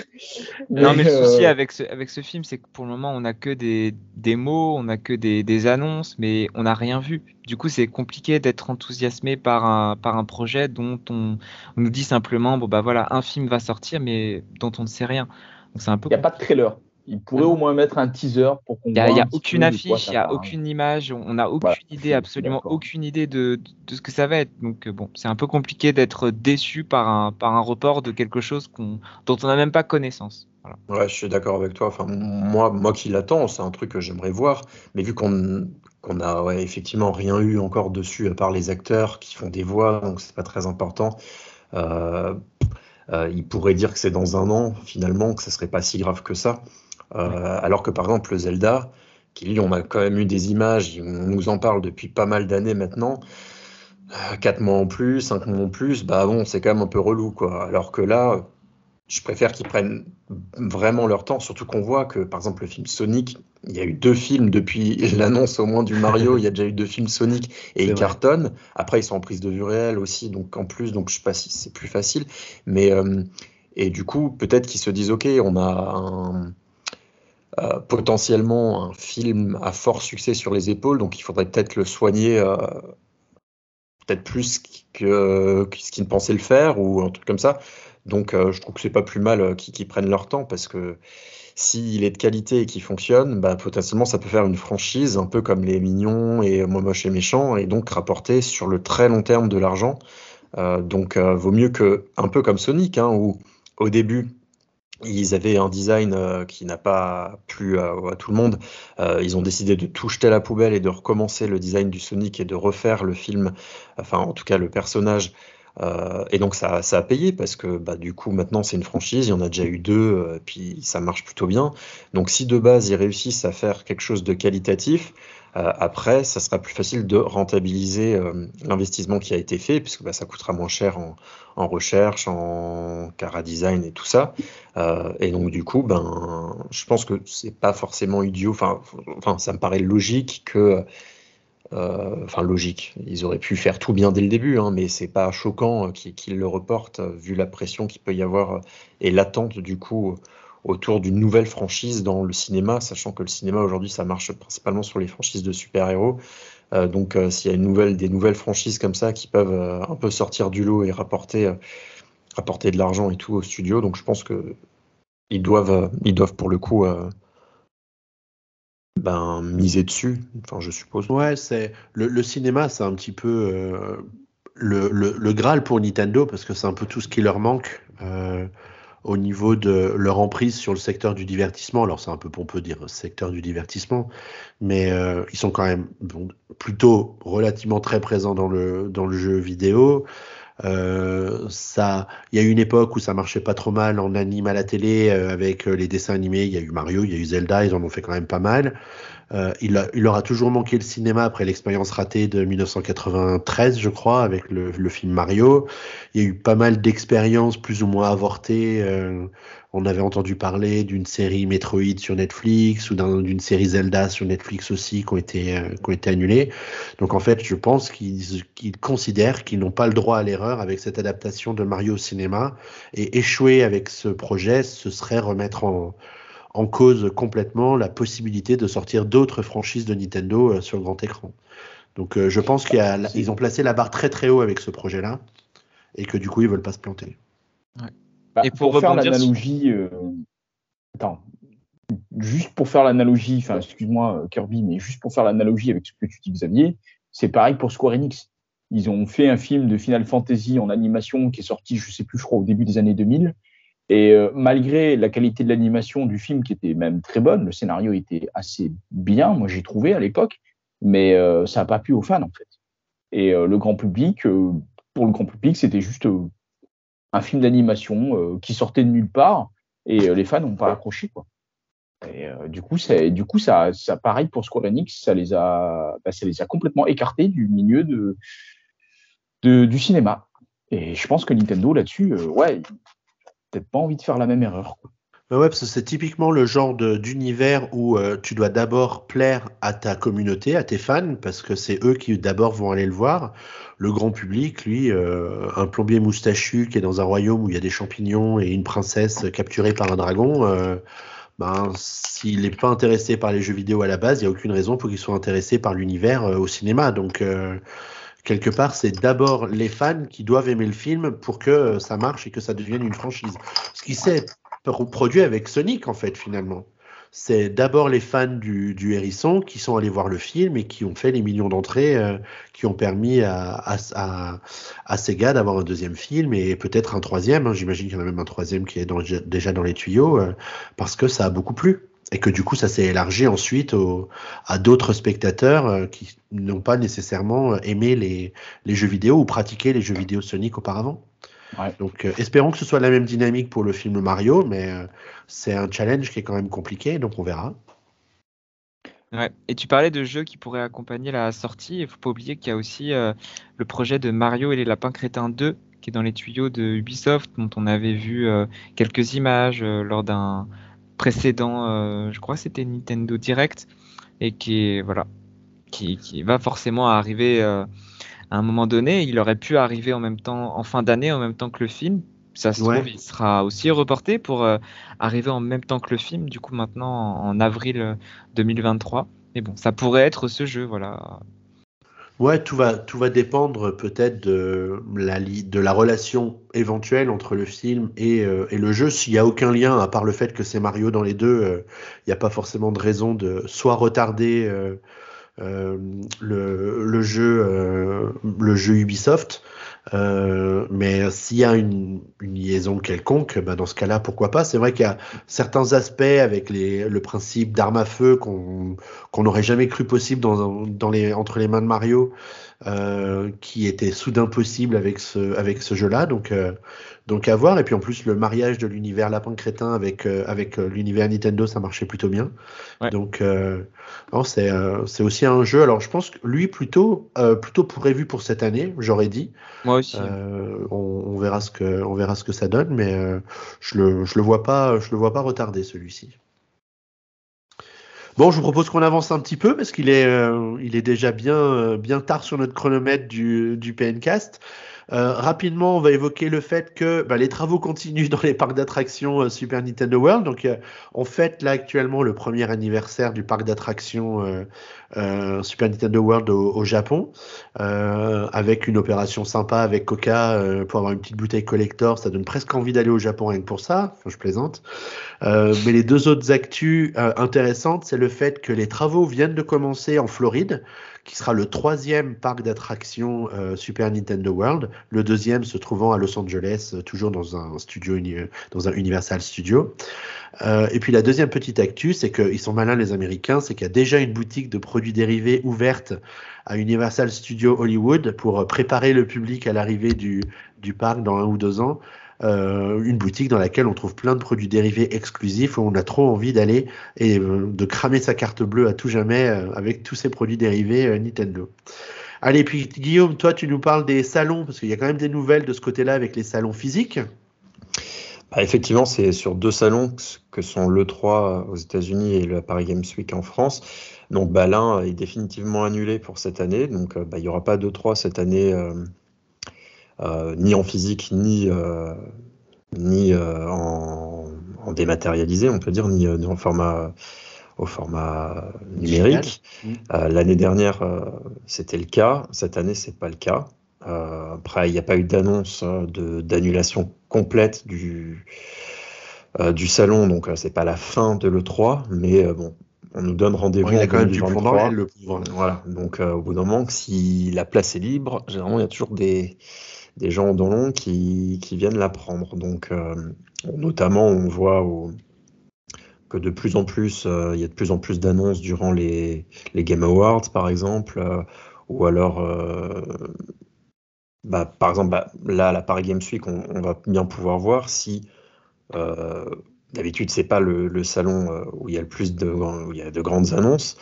non, mais le souci euh, avec ce, avec ce film, c'est que pour le moment, on n'a que des, des mots, on n'a que des, des, annonces, mais on n'a rien vu. Du coup, c'est compliqué d'être enthousiasmé par un, par un projet dont on, on, nous dit simplement, bon bah voilà, un film va sortir, mais dont on ne sait rien. Donc c'est un peu. Il n'y a pas de trailer. Il pourrait au moins mettre un teaser pour qu'on Il n'y a, aucune affiche, il n'y a aucune image, on n'a aucune idée, absolument aucune idée de, de, ce que ça va être. Donc euh, bon, c'est un peu compliqué d'être déçu par un, par un report de quelque chose dont on n'a même pas connaissance. Ouais, je suis d'accord avec toi. Enfin, moi, moi qui l'attends, c'est un truc que j'aimerais voir, mais vu qu'on qu'on a ouais, effectivement rien eu encore dessus à part les acteurs qui font des voix, donc c'est pas très important. Euh, euh, il pourrait dire que c'est dans un an, finalement, que ce serait pas si grave que ça. Euh, alors que par exemple, le Zelda, qui lui, on a quand même eu des images, on nous en parle depuis pas mal d'années maintenant. 4 euh, mois en plus, 5 mois en plus, bah bon, c'est quand même un peu relou, quoi. Alors que là, je préfère qu'ils prennent vraiment leur temps, surtout qu'on voit que, par exemple, le film Sonic, il y a eu deux films depuis l'annonce au moins du Mario, il y a déjà eu deux films Sonic et ils cartonnent. Après, ils sont en prise de vue réelle aussi, donc en plus, donc je sais pas si c'est plus facile. Mais, euh, et du coup, peut-être qu'ils se disent, OK, on a un euh, potentiellement un film à fort succès sur les épaules, donc il faudrait peut-être le soigner euh, peut-être plus que, ce qu'ils ne pensaient le faire ou un truc comme ça. Donc euh, je trouve que c'est pas plus mal qu'ils prennent leur temps parce que s'il est de qualité et qu'il fonctionne, bah, potentiellement ça peut faire une franchise un peu comme les Mignons et Momoche et Méchant et donc rapporter sur le très long terme de l'argent. donc vaut mieux que un peu comme Sonic hein, où au début ils avaient un design euh, qui n'a pas plu à, tout le monde. Euh, ils ont décidé de tout jeter à la poubelle et de recommencer le design du Sonic et de refaire le film, enfin en tout cas le personnage. Euh, et donc ça, a payé parce que bah, du coup maintenant c'est une franchise, il y en a déjà eu deux, puis ça marche plutôt bien. Donc si de base ils réussissent à faire quelque chose de qualitatif, après, ça sera plus facile de rentabiliser euh, l'investissement qui a été fait, puisque bah, ça coûtera moins cher en, recherche, en cara design et tout ça. Euh, et donc, du coup, ben, je pense que c'est pas forcément idiot. Enfin, ça me paraît logique. Ils auraient pu faire tout bien dès le début, hein, mais c'est pas choquant qu'ils le reportent, vu la pression qu'il peut y avoir et l'attente, du coup autour d'une nouvelle franchise dans le cinéma, sachant que le cinéma aujourd'hui ça marche principalement sur les franchises de super-héros. Euh, donc euh, s'il y a des nouvelles franchises comme ça qui peuvent euh, un peu sortir du lot et rapporter, de l'argent et tout au studio, donc je pense que ils doivent, pour le coup ben, miser dessus, enfin je suppose. Ouais, c'est le, cinéma, c'est un petit peu le, Graal pour Nintendo parce que c'est un peu tout ce qui leur manque au niveau de leur emprise sur le secteur du divertissement. Alors c'est un peu pompeux de dire secteur du divertissement, mais euh, ils sont quand même plutôt relativement très présents dans le, dans le jeu vidéo. Euh, ça, il y a eu une époque où ça marchait pas trop mal en anime à la télé euh, avec les dessins animés. Il y a eu Mario, il y a eu Zelda, ils en ont fait quand même pas mal. Euh, il, a toujours manqué le cinéma après l'expérience ratée de 1993, je crois, avec le, film Mario. Il y a eu pas mal d'expériences plus ou moins avortées. Euh, on avait entendu parler d'une série Metroid sur Netflix ou d'une série Zelda sur Netflix aussi qui ont été, euh, qui ont été annulées. Donc en fait, je pense qu'ils qu'ils considèrent qu'ils n'ont pas le droit à l'erreur avec cette adaptation de Mario au cinéma. Et échouer avec ce projet, ce serait remettre en, en cause complètement la possibilité de sortir d'autres franchises de Nintendo euh, sur le grand écran. Donc euh, je pense qu'ils ont placé la barre très très haut avec ce projet-là et que du coup ils veulent pas se planter. Bah, et pour, faire l'analogie, euh, attends, juste pour faire l'analogie, enfin excuse-moi Kirby, mais juste pour faire l'analogie avec ce que tu dis Xavier, c'est pareil pour Square Enix. Ils ont fait un film de Final Fantasy en animation qui est sorti, je sais plus, je crois au début des années 2000 et euh, malgré la qualité de l'animation du film qui était même très bonne, le scénario était assez bien, moi j'ai trouvé à l'époque, mais euh, ça n'a pas plu aux fans en fait. Et le grand public, pour le grand public, c'était juste un film d'animation qui sortait de nulle part et les fans n'ont pas accroché. Quoi. Et, du coup, du coup ça, ça, pareil pour Square Enix, ça les a, bah, ça les a complètement écartés du milieu de, du cinéma. Et je pense que Nintendo là-dessus, ouais, peut-être pas envie de faire la même erreur. Bah ouais, parce que c'est typiquement le genre d'univers où euh, tu dois d'abord plaire à ta communauté, à tes fans, parce que c'est eux qui d'abord vont aller le voir. Le grand public, lui, euh, un plombier moustachu qui est dans un royaume où il y a des champignons et une princesse capturée par un dragon, euh, ben, s'il n'est pas intéressé par les jeux vidéo à la base, il n'y a aucune raison pour qu'il soit intéressé par l'univers au cinéma. Donc, quelque part, c'est d'abord les fans qui doivent aimer le film pour que ça marche et que ça devienne une franchise. Ce qui s'est produit avec Sonic, en fait, finalement. C'est d'abord les fans du, hérisson qui sont allés voir le film et qui ont fait les millions d'entrées euh, qui ont permis à, à, Sega d'avoir un deuxième film et peut-être un troisième. Hein. J'imagine qu'il y en a même un troisième qui est déjà dans les tuyaux euh, parce que ça a beaucoup plu et que du coup ça s'est élargi ensuite à d'autres spectateurs euh, qui n'ont pas nécessairement aimé les, les, jeux vidéo ou pratiqué les jeux vidéo Sonic auparavant. Donc euh, espérons que ce soit la même dynamique pour le film Mario, mais euh, c'est un challenge qui est quand même compliqué, donc on verra. Ouais. Et tu parlais de jeux qui pourraient accompagner la sortie. Il ne faut pas oublier qu'il y a aussi euh, le projet de Mario et les Lapins Crétins 2 qui est dans les tuyaux de Ubisoft, dont on avait vu quelques images lors d'un précédent, je crois c'était Nintendo Direct, et qui, voilà, qui, qui va forcément arriver à un moment donné, il aurait pu arriver en même temps, en fin d'année, en même temps que le film. Ça se trouve, il sera aussi reporté pour euh, arriver en même temps que le film, du coup maintenant en, avril 2023. Euh, Mais bon, ça pourrait être ce jeu, voilà. Ouais, tout va, tout va dépendre peut-être de la, de la relation éventuelle entre le film et, euh, et le jeu. S'il n'y a aucun lien, à part le fait que c'est Mario dans les deux, il n'y a pas forcément de raison de soit retarder euh, le, le, jeu, euh, le jeu Ubisoft. Euh, mais s'il y a une, une, liaison quelconque, bah dans ce cas-là, pourquoi pas? C'est vrai qu'il y a certains aspects avec les, le principe d'arme à feu qu'on n'aurait jamais cru possible dans, dans les, entre les mains de Mario, euh, qui étaient soudain possibles avec ce, avec ce jeu-là. Donc, euh, donc à voir. Et puis en plus, le mariage de l'univers Lapin Crétin avec, avec l'univers Nintendo, ça marchait plutôt bien. Donc c'est aussi un jeu. Alors je pense que lui, plutôt, plutôt prévu pour cette année, j'aurais dit. Moi aussi. On, verra ce que, ça donne, mais je le, le vois pas, je le vois pas retarder celui-ci. Bon, je vous propose qu'on avance un petit peu parce qu'il est, il est déjà bien, bien tard sur notre chronomètre du, du PNcast. Euh, rapidement, on va évoquer le fait que bah, les travaux continuent dans les parcs d'attractions euh, Super Nintendo World. Donc, euh, on fête là actuellement le premier anniversaire du parc d'attractions Super Nintendo World au, Japon, avec une opération sympa avec Coca pour avoir une petite bouteille collector. Ça donne presque envie d'aller au Japon rien que pour ça. Je plaisante. mais les deux autres actus intéressantes, c'est le fait que les travaux viennent de commencer en Floride qui sera le troisième parc d'attractions euh, Super Nintendo World, le deuxième se trouvant à Los Angeles, euh, toujours dans un studio, dans un Universal Studio. Euh, et puis la deuxième petite actu, c'est qu'ils sont malins les Américains, c'est qu'il y a déjà une boutique de produits dérivés ouverte à Universal Studio Hollywood pour préparer le public à l'arrivée du, du parc dans un ou deux ans. Euh, une boutique dans laquelle on trouve plein de produits dérivés exclusifs où on a trop envie d'aller et euh, de cramer sa carte bleue à tout jamais euh, avec tous ces produits dérivés Nintendo. Allez, puis Guillaume, toi tu nous parles des salons parce qu'il y a quand même des nouvelles de ce côté-là avec les salons physiques. Bah, effectivement, c'est sur deux salons que sont l'E3 aux États-Unis et le Paris Games Week en France. Donc bah, l'un est définitivement annulé pour cette année. Donc bah, il n'y aura pas d'E3 cette année ni en physique, ni, euh, ni euh, en, dématérialisé, on peut dire, ni, en format au format numérique. Mmh. L'année dernière, c'était le cas. Cette année, c'est pas le cas. après, il n'y a pas eu d'annonce d'annulation complète du, du salon, donc c'est pas la fin de l'E3, mais bon, on nous donne rendez-vous. il a quand même du le Voilà, donc au bout d'un moment, si la place est libre, généralement, il y a toujours des, des gens dans l'ombre qui, qui, viennent la prendre. Donc, euh, notamment, on voit que de plus en plus, euh, il y a de plus en plus d'annonces durant les, Game Awards, par exemple, euh, ou alors, bah, par exemple, bah, là, à la Paris Games Week, on, va bien pouvoir voir si D'habitude, c'est pas le, salon où il y a le plus de grandes annonces,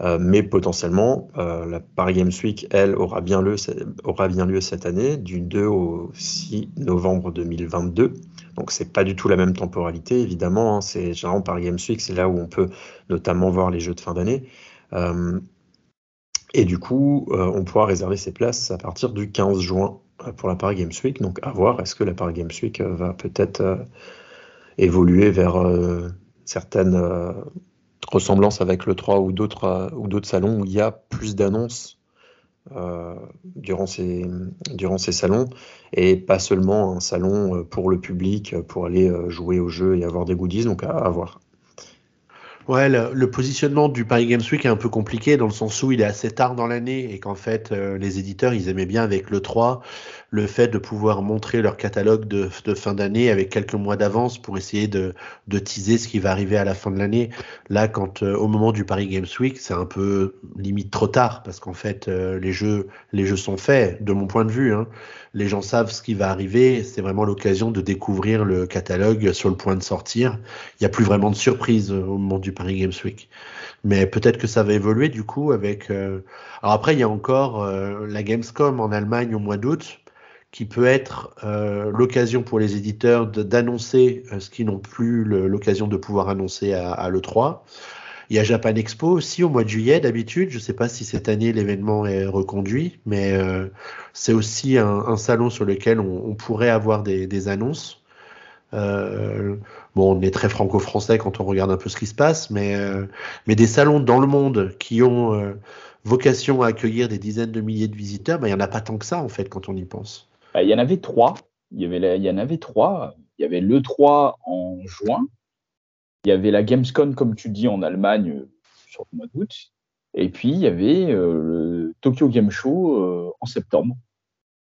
euh, mais potentiellement, euh, la Paris Games Week, elle, aura bien, lieu, cette année, du 2 au 6 novembre 2022. Donc, c'est pas du tout la même temporalité, évidemment. Hein. c'est généralement Paris Games Week, c'est là où on peut notamment voir les jeux de fin d'année. et du coup, on pourra réserver ses places à partir du 15 juin pour la Paris Games Week. Donc, à voir, est-ce que la Paris Games Week va peut-être évoluer vers euh, certaines euh, ressemblances avec le 3 ou d'autres euh, ou d'autres salons où il y a plus d'annonces durant, ces, durant ces salons et pas seulement un salon pour le public pour aller jouer au jeu et avoir des goodies donc à, voir. Ouais, le, positionnement du Paris Games Week est un peu compliqué dans le sens où il est assez tard dans l'année et qu'en fait, euh, les éditeurs, ils aimaient bien avec le 3 le fait de pouvoir montrer leur catalogue de, fin d'année avec quelques mois d'avance pour essayer de, teaser ce qui va arriver à la fin de l'année. Là, quand euh, au moment du Paris Games Week, c'est un peu limite trop tard parce qu'en fait, euh, les jeux, les jeux sont faits, de mon point de vue. Hein les gens savent ce qui va arriver. C'est vraiment l'occasion de découvrir le catalogue sur le point de sortir. Il n'y a plus vraiment de surprise au moment du Paris Games Week. Mais peut-être que ça va évoluer du coup avec. Euh, alors après, il y a encore euh, la Gamescom en Allemagne au mois d'août, qui peut être euh, l'occasion pour les éditeurs d'annoncer ce qu'ils n'ont plus l'occasion de pouvoir annoncer à, à l'E3. Il y a Japan Expo aussi au mois de juillet d'habitude. Je ne sais pas si cette année l'événement est reconduit, mais euh, c'est aussi un, salon sur lequel on, pourrait avoir des, annonces. Euh, bon, on est très franco-français quand on regarde un peu ce qui se passe, mais, euh, mais des salons dans le monde qui ont vocation à accueillir des dizaines de milliers de visiteurs, ben, il n'y en a pas tant que ça en fait quand on y pense. Bah, il y en avait trois. Il y, avait en avait trois. Il y avait le 3 en juin, il y avait la Gamescom, comme tu dis, en Allemagne euh, sur le mois d'août. Et puis, il y avait euh, le Tokyo Game Show euh, en septembre.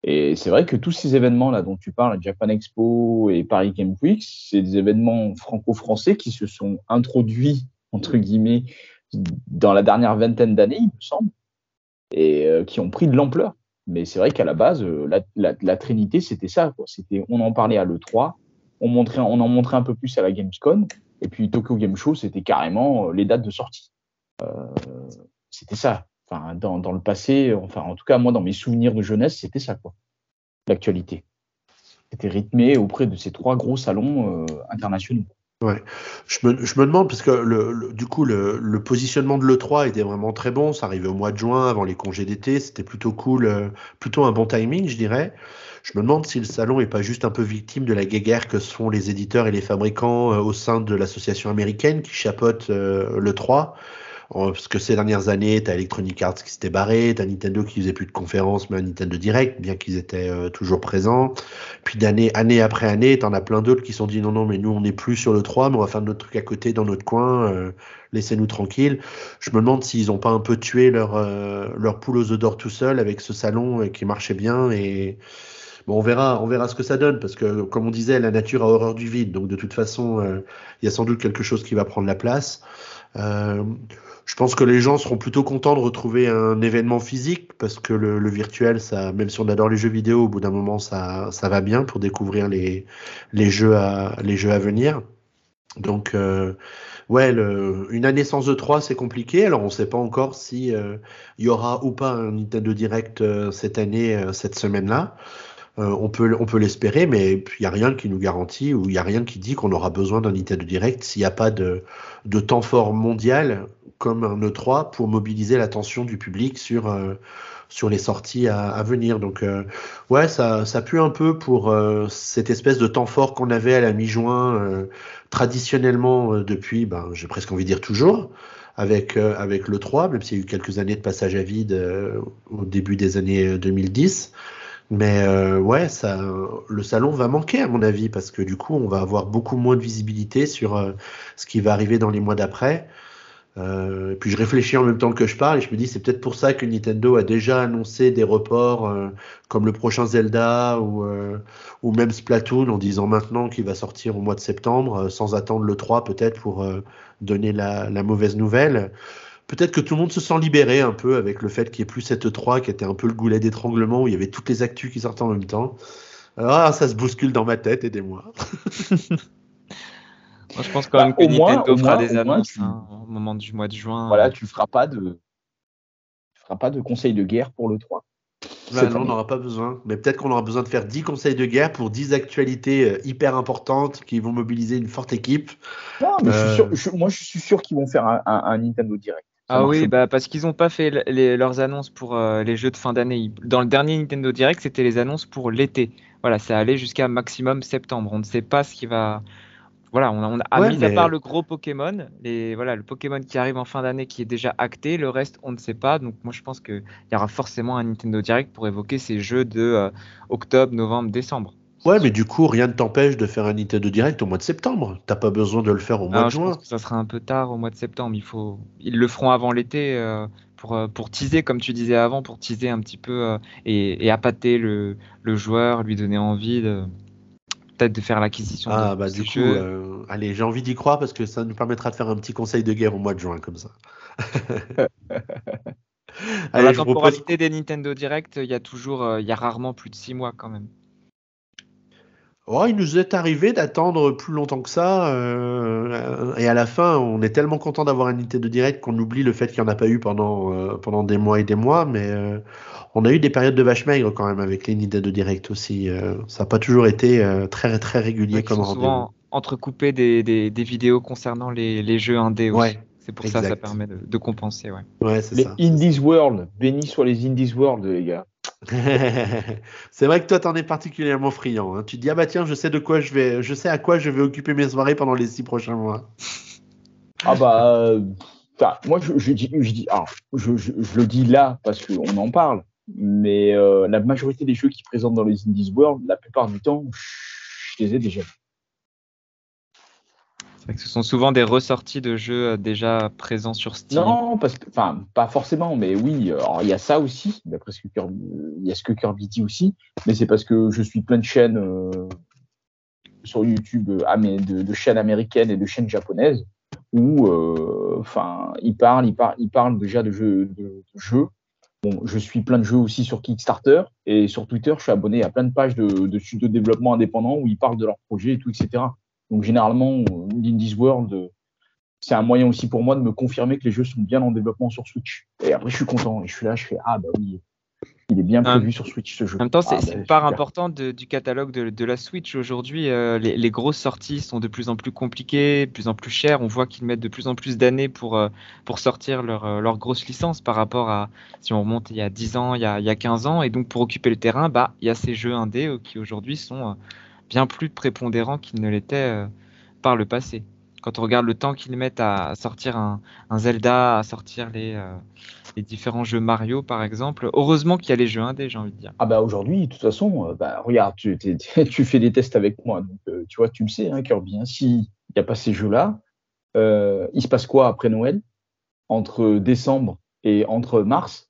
Et c'est vrai que tous ces événements-là dont tu parles, Japan Expo et Paris Game Week, c'est des événements franco-français qui se sont introduits, entre guillemets, dans la dernière vingtaine d'années, il me semble, et qui ont pris de l'ampleur. Mais c'est vrai qu'à la base, la, la Trinité, c'était ça. C'était, on en parlait à l'E3, on, en montrait un peu plus à la Gamescom, et puis Tokyo Game Show, c'était carrément euh, les dates de sortie. Euh, c'était ça. Enfin, dans, le passé, enfin, en tout cas, moi, dans mes souvenirs de jeunesse, c'était ça, quoi. L'actualité. C'était rythmé auprès de ces trois gros salons euh, internationaux. Ouais, je me, je me, demande parce que le, du coup le, le, positionnement de l'E3 était vraiment très bon, ça arrivait au mois de juin avant les congés d'été, c'était plutôt cool, plutôt un bon timing je dirais. Je me demande si le salon est pas juste un peu victime de la guéguerre que sont les éditeurs et les fabricants euh, au sein de l'association américaine qui chapeaute euh, le 3. Parce que ces dernières années, tu as Electronic Arts qui s'était barré, tu as Nintendo qui faisait plus de conférences, mais un Nintendo Direct, bien qu'ils étaient euh, toujours présents. Puis d'année année après année, tu en as plein d'autres qui sont dit non, non, mais nous, on n'est plus sur le 3, mais on va faire notre truc à côté dans notre coin, laissez-nous tranquilles. Je me demande s'ils n'ont pas un peu tué leur, leur poule aux œufs d'or tout seul avec ce salon qui marchait bien et on verra, on verra ce que ça donne, parce que comme on disait, la nature a horreur du vide, donc de toute façon, euh, il y a sans doute quelque chose qui va prendre la place. Euh, je pense que les gens seront plutôt contents de retrouver un événement physique, parce que le, virtuel, même si on adore les jeux vidéo, au bout d'un moment, ça, va bien pour découvrir les, jeux, à, venir. Donc, euh, ouais, une année sans E3, c'est compliqué. Alors, on ne sait pas encore si il y aura ou pas un Nintendo Direct cette année, cette semaine-là. Euh, on peut, l'espérer, mais il n'y a rien qui nous garantit ou il n'y a rien qui dit qu'on aura besoin d'un Nintendo Direct s'il n'y a pas de, temps fort mondial comme un E3 pour mobiliser l'attention du public sur, euh, les sorties à, venir. Donc, euh, ouais, ça, pue un peu pour cette espèce de temps fort qu'on avait à la mi-juin, traditionnellement depuis, ben, j'ai presque envie de dire toujours avec, avec le 3, même s'il y a eu quelques années de passage à vide au début des années 2010. Mais euh, ouais, ça, le salon va manquer à mon avis parce que du coup, on va avoir beaucoup moins de visibilité sur euh, ce qui va arriver dans les mois d'après. Euh, puis je réfléchis en même temps que je parle et je me dis c'est peut-être pour ça que Nintendo a déjà annoncé des reports euh, comme le prochain Zelda ou, même Splatoon en disant maintenant qu'il va sortir au mois de septembre sans attendre le 3 peut-être pour donner la, mauvaise nouvelle. Peut-être que tout le monde se sent libéré un peu avec le fait qu'il n'y ait plus cette 3 qui était un peu le goulet d'étranglement où il y avait toutes les actus qui sortaient en même temps. Ah, ça se bouscule dans ma tête, aidez-moi. Moi, je pense quand Bah, même que au moins- Nintendo fera moins- des au moins, annonces tu- hein, au moment du mois de juin. Voilà, tu feras pas de, tu feras pas de conseil de guerre pour le 3. Bah, non, on n'aura pas besoin. Mais peut-être qu'on aura besoin de faire 10 conseils de guerre pour 10 actualités euh, hyper importantes qui vont mobiliser une forte équipe. Non, mais je Euh. suis sûr, je- moi, je suis sûr qu'ils vont faire un, un- un Nintendo Direct. Ah oui, bah parce qu'ils n'ont pas fait le- les- leurs annonces pour euh, les jeux de fin d'année. Dans le dernier Nintendo Direct, c'était les annonces pour l'été. Voilà, ça allait jusqu'à maximum septembre. On ne sait pas ce qui va. Voilà, on a, on a Ouais, mis à part le gros Pokémon, les, voilà, le Pokémon qui arrive en fin d'année qui est déjà acté. Le reste, on ne sait pas. Donc moi, je pense qu'il y aura forcément un Nintendo Direct pour évoquer ces jeux de euh, octobre, novembre, décembre. Ouais, mais du coup, rien ne t'empêche de faire un Nintendo Direct au mois de septembre. T'as pas besoin de le faire au mois de je juin. pense que ça sera un peu tard au mois de septembre. Il faut, ils le feront avant l'été euh, pour, euh, pour teaser, comme tu disais avant, pour teaser un petit peu euh, et, et appâter le, le joueur, lui donner envie de peut-être de faire l'acquisition. Ah, de bah du coup, euh, allez, j'ai envie d'y croire parce que ça nous permettra de faire un petit conseil de guerre au mois de juin, comme ça. La allez, je vous propose. temporalité des Nintendo Direct, il y a toujours, il y a rarement plus de six mois quand même. Oh, il nous est arrivé d'attendre plus longtemps que ça, euh, et à la fin, on est tellement content d'avoir un Nintendo Direct qu'on oublie le fait qu'il n'y en a pas eu pendant, euh, pendant des mois et des mois, mais euh, on a eu des périodes de vache maigre quand même avec les Nintendo Direct aussi. euh, ça n'a pas toujours été euh, très très régulier Ouais, comme sont rendez-vous. souvent entrecoupés des, des, des vidéos concernant les, les jeux indés aussi. Ouais, C'est pour ça que ça permet de, de compenser. Ouais. ouais, Les ça. Indies World, béni soient les Indies World, les gars. c'est vrai que toi, t'en es particulièrement friand. hein. Tu dis, ah bah tiens, je sais de quoi je vais, je sais à quoi je vais occuper mes soirées pendant les six prochains mois. Ah bah, euh, moi je, dis, je le dis là parce qu'on en parle, mais euh, la majorité des jeux qui présentent dans les Indies World, la plupart du temps, je les ai déjà. vus. Ce sont souvent des ressorties de jeux euh, déjà présents sur Steam. Non, parce que, enfin, pas forcément, mais oui, alors il y a ça aussi, d'après ce que Kirby, il y a ce que Kirby dit aussi, mais c'est parce que je suis plein de chaînes euh, sur YouTube, euh, de, de chaînes américaines et de chaînes japonaises, où, euh, enfin, ils parlent, ils parlent, ils parlent déjà de jeux, de, de jeux. Bon, je suis plein de jeux aussi sur Kickstarter et sur Twitter, je suis abonné à plein de pages de, de studios de développement indépendants où ils parlent de leurs projets et tout, etc. Donc généralement, l'Indies World, c'est un moyen aussi pour moi de me confirmer que les jeux sont bien en développement sur Switch. Et après, je suis content. Et je suis là, je fais Ah, bah oui, il est bien Ah. prévu sur Switch ce jeu. En même temps, c'est Ah, c'est bah, une part importante de- du catalogue de, de la Switch. Aujourd'hui, euh, les, les grosses sorties sont de plus en plus compliquées, de plus en plus chères. On voit qu'ils mettent de plus en plus d'années pour, euh, pour sortir leur, euh, leur grosse licence par rapport à si on remonte il y a 10 ans, il y a, il y a 15 ans. Et donc, pour occuper le terrain, bah, il y a ces jeux indés qui aujourd'hui sont euh, bien plus prépondérants qu'ils ne l'étaient euh, par le passé. Quand on regarde le temps qu'ils mettent à sortir un, un Zelda, à sortir les, euh, les différents jeux Mario, par exemple, heureusement qu'il y a les jeux indés, j'ai envie de dire. Ah, bah aujourd'hui, de toute façon, euh, bah, regarde, tu, fais des tests avec moi. Donc, tu vois, tu le sais, hein, Kirby. Hein, S'il n'y a pas ces jeux-là, euh, il se passe quoi après Noël? Entre décembre et entre mars?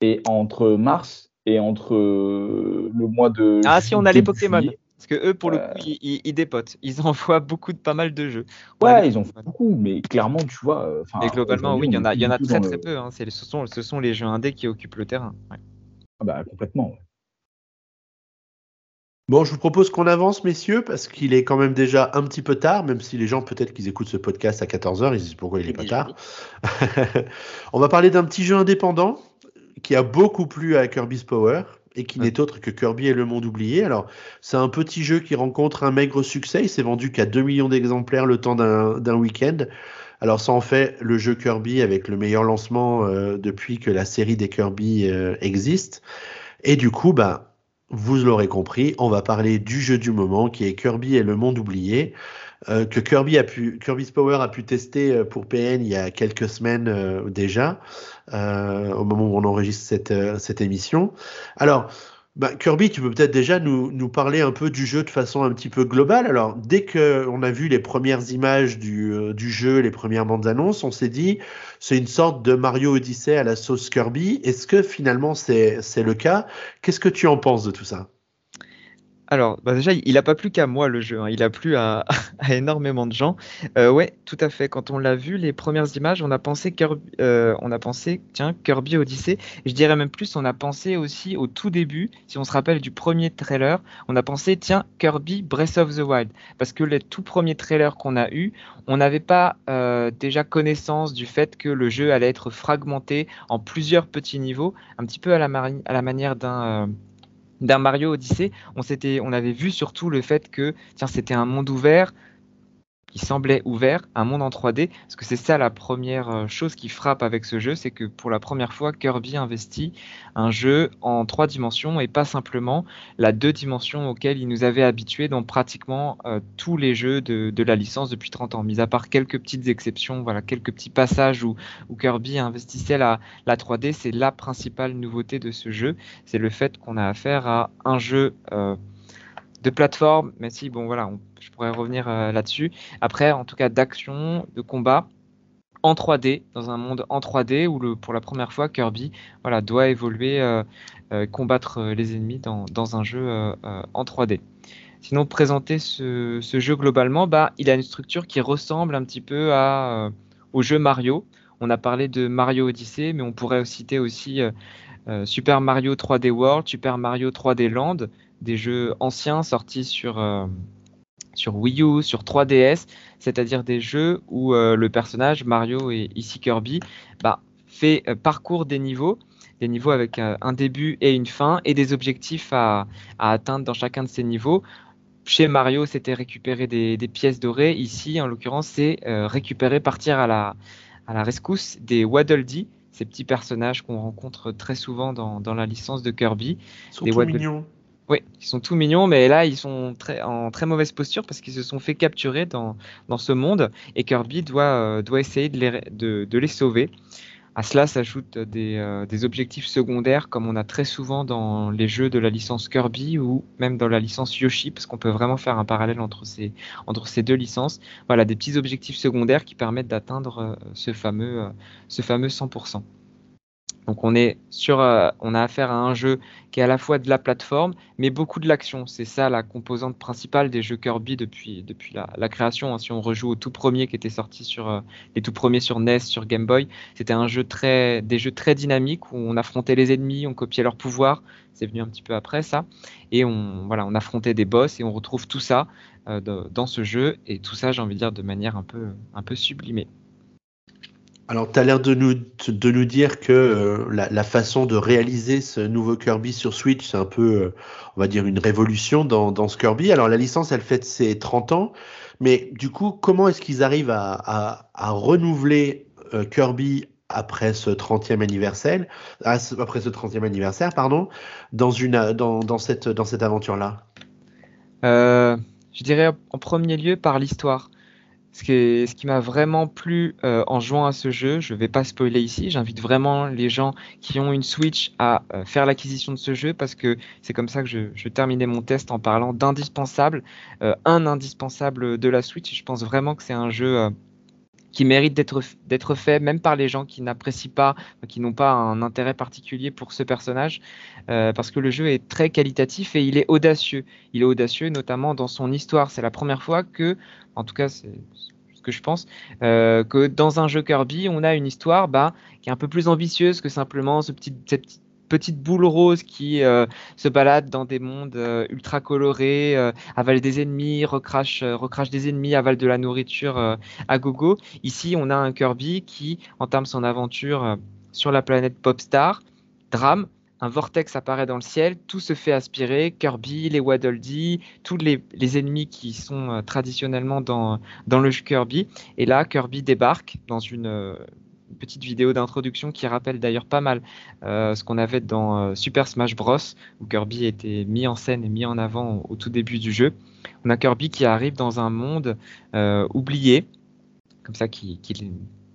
Et entre mars et entre le mois de. Ah, si on a les Pokémon. Parce que eux, pour le Euh. coup, ils, ils- ils dépotent. Ils envoient beaucoup de pas mal de jeux. On Ouais, ils ont fait Pokémon. beaucoup, mais clairement, tu vois. euh, Et globalement, oui, il y en a, y en très très le- peu. hein. C'est les- ce, sont, ce sont les jeux indés qui occupent le terrain. ouais. Ah bah, complètement. ouais. Bon, je vous propose qu'on avance, messieurs, parce qu'il est quand même déjà un petit peu tard, même si les gens, peut-être qu'ils écoutent ce podcast à 14h, ils se disent pourquoi il est pas tard. On va parler d'un petit jeu indépendant qui a beaucoup plu à Kirby's Power et qui n'est autre que Kirby et le monde oublié. Alors, c'est un petit jeu qui rencontre un maigre succès. Il s'est vendu qu'à 2 millions d'exemplaires le temps d'un d'un week-end. Alors, ça en fait le jeu Kirby avec le meilleur lancement euh, depuis que la série des Kirby euh, existe. Et du coup, bah, vous l'aurez compris, on va parler du jeu du moment qui est Kirby et le monde oublié, euh, que Kirby a pu, Kirby's Power a pu tester euh, pour PN il y a quelques semaines euh, déjà, au moment où on enregistre cette, cette émission. Alors, bah, Kirby, tu peux peut-être déjà nous, nous parler un peu du jeu de façon un petit peu globale. Alors, dès qu'on a vu les premières images du, du jeu, les premières bandes annonces, on s'est dit, c'est une sorte de Mario Odyssey à la sauce Kirby. Est-ce que finalement c'est le cas? Qu'est-ce que tu en penses de tout ça? Alors, bah, déjà, il n'a pas plu qu'à moi le jeu, hein. il a plu à, énormément de gens. Euh, ouais, tout à fait. Quand on l'a vu, les premières images, on a pensé Kirby, euh, on a pensé, tiens, Kirby Odyssey. je dirais même plus, on a pensé aussi au tout début, si on se rappelle du premier trailer, on a pensé, tiens, Kirby Breath of the Wild, parce que les tout premiers trailers qu'on a eu, on n'avait pas euh, déjà connaissance du fait que le jeu allait être fragmenté en plusieurs petits niveaux, un petit peu à la, à la manière d'un d'un Mario Odyssey, on, on avait vu surtout le fait que tiens, c'était un monde ouvert, qui semblait ouvert, un monde en 3D, parce que c'est ça la première euh, chose qui frappe avec ce jeu, c'est que pour la première fois, Kirby investit un jeu en trois dimensions et pas simplement la deux dimensions auxquelles il nous avait habitués dans pratiquement euh, tous les jeux de, la licence depuis 30 ans, mis à part quelques petites exceptions, voilà, quelques petits passages où, Kirby investissait la, la 3D, c'est la principale nouveauté de ce jeu, c'est le fait qu'on a affaire à un jeu euh, de plateforme, mais si, bon voilà, je pourrais revenir euh, là-dessus. Après, en tout cas, d'action, de combat en 3D, dans un monde en 3D où le, pour la première fois Kirby voilà, doit évoluer, euh, euh, combattre les ennemis dans, un jeu en 3D. Sinon, présenter ce, jeu globalement, bah, il a une structure qui ressemble un petit peu au jeu Mario. On a parlé de Mario Odyssey, mais on pourrait citer aussi Super Mario 3D World, Super Mario 3D Land, des jeux anciens sortis sur, euh, sur Wii U, sur 3DS, c'est-à-dire des jeux où euh, le personnage Mario et ici Kirby bah, fait euh, parcours des niveaux, des niveaux avec un début et une fin et des objectifs à, à atteindre dans chacun de ces niveaux. Chez Mario, c'était récupérer des, des, pièces dorées. Ici, en l'occurrence, c'est récupérer, partir à la, à la rescousse des Waddle Dee, ces petits personnages qu'on rencontre très souvent dans, dans, la licence de Kirby. Ils sont des mignons. Oui, ils sont tout mignons, mais là, ils sont en très mauvaise posture parce qu'ils se sont fait capturer dans, ce monde et Kirby doit, euh, essayer de les, sauver. À cela s'ajoutent des, euh, des, objectifs secondaires comme on a très souvent dans les jeux de la licence Kirby ou même dans la licence Yoshi, parce qu'on peut vraiment faire un parallèle entre ces, deux licences. Voilà, des petits objectifs secondaires qui permettent d'atteindre euh, ce, fameux, ce fameux 100%. Donc on est sur, euh, on a affaire à un jeu qui est à la fois de la plateforme, mais beaucoup de l'action. C'est ça la composante principale des jeux Kirby depuis, la, création. Hein. Si on rejoue au tout premier qui était sorti sur euh, les tout premiers sur NES, sur Game Boy, c'était un jeu très, des jeux très dynamiques où on affrontait les ennemis, on copiait leurs pouvoirs. C'est venu un petit peu après ça, et on voilà, on affrontait des boss et on retrouve tout ça euh, dans ce jeu et tout ça, j'ai envie de dire, de manière un peu, un peu sublimée. Alors, tu as l'air de nous, de nous dire que euh, la, façon de réaliser ce nouveau Kirby sur Switch, c'est un peu, euh, on va dire, une révolution dans, dans, ce Kirby. Alors, la licence, elle fête ses 30 ans, mais du coup, comment est-ce qu'ils arrivent à, à, renouveler euh, Kirby après ce 30e anniversaire, après ce 30e anniversaire, pardon, dans, une, dans, dans cette, dans cette aventure-là? Je dirais en premier lieu par l'histoire. Ce qui, m'a vraiment plu euh, en jouant à ce jeu, je ne vais pas spoiler ici, j'invite vraiment les gens qui ont une Switch à euh, faire l'acquisition de ce jeu parce que c'est comme ça que je, je, terminais mon test en parlant d'indispensable, euh, un indispensable de la Switch. Je pense vraiment que c'est un jeu qui mérite d'être fait, même par les gens qui n'apprécient pas, qui n'ont pas un intérêt particulier pour ce personnage, parce que le jeu est très qualitatif et il est audacieux. Il est audacieux notamment dans son histoire. C'est la première fois que en tout cas c'est ce que je pense, euh, que dans un jeu Kirby, on a une histoire bah, qui est un peu plus ambitieuse que simplement ce petit, boule rose qui euh, se balade dans des mondes euh, ultra colorés, avale des ennemis, recrache, des ennemis, avale de la nourriture à gogo. Ici, on a un Kirby qui entame son aventure sur la planète Popstar, drame, un vortex apparaît dans le ciel, tout se fait aspirer, Kirby, les Waddle Dee, tous les, ennemis qui sont euh, traditionnellement dans, le Kirby. Et là, Kirby débarque dans une, euh, petite vidéo d'introduction qui rappelle d'ailleurs pas mal euh, ce qu'on avait dans Super Smash Bros, où Kirby était mis en scène et mis en avant au, tout début du jeu. On a Kirby qui arrive dans un monde oublié, comme ça qui,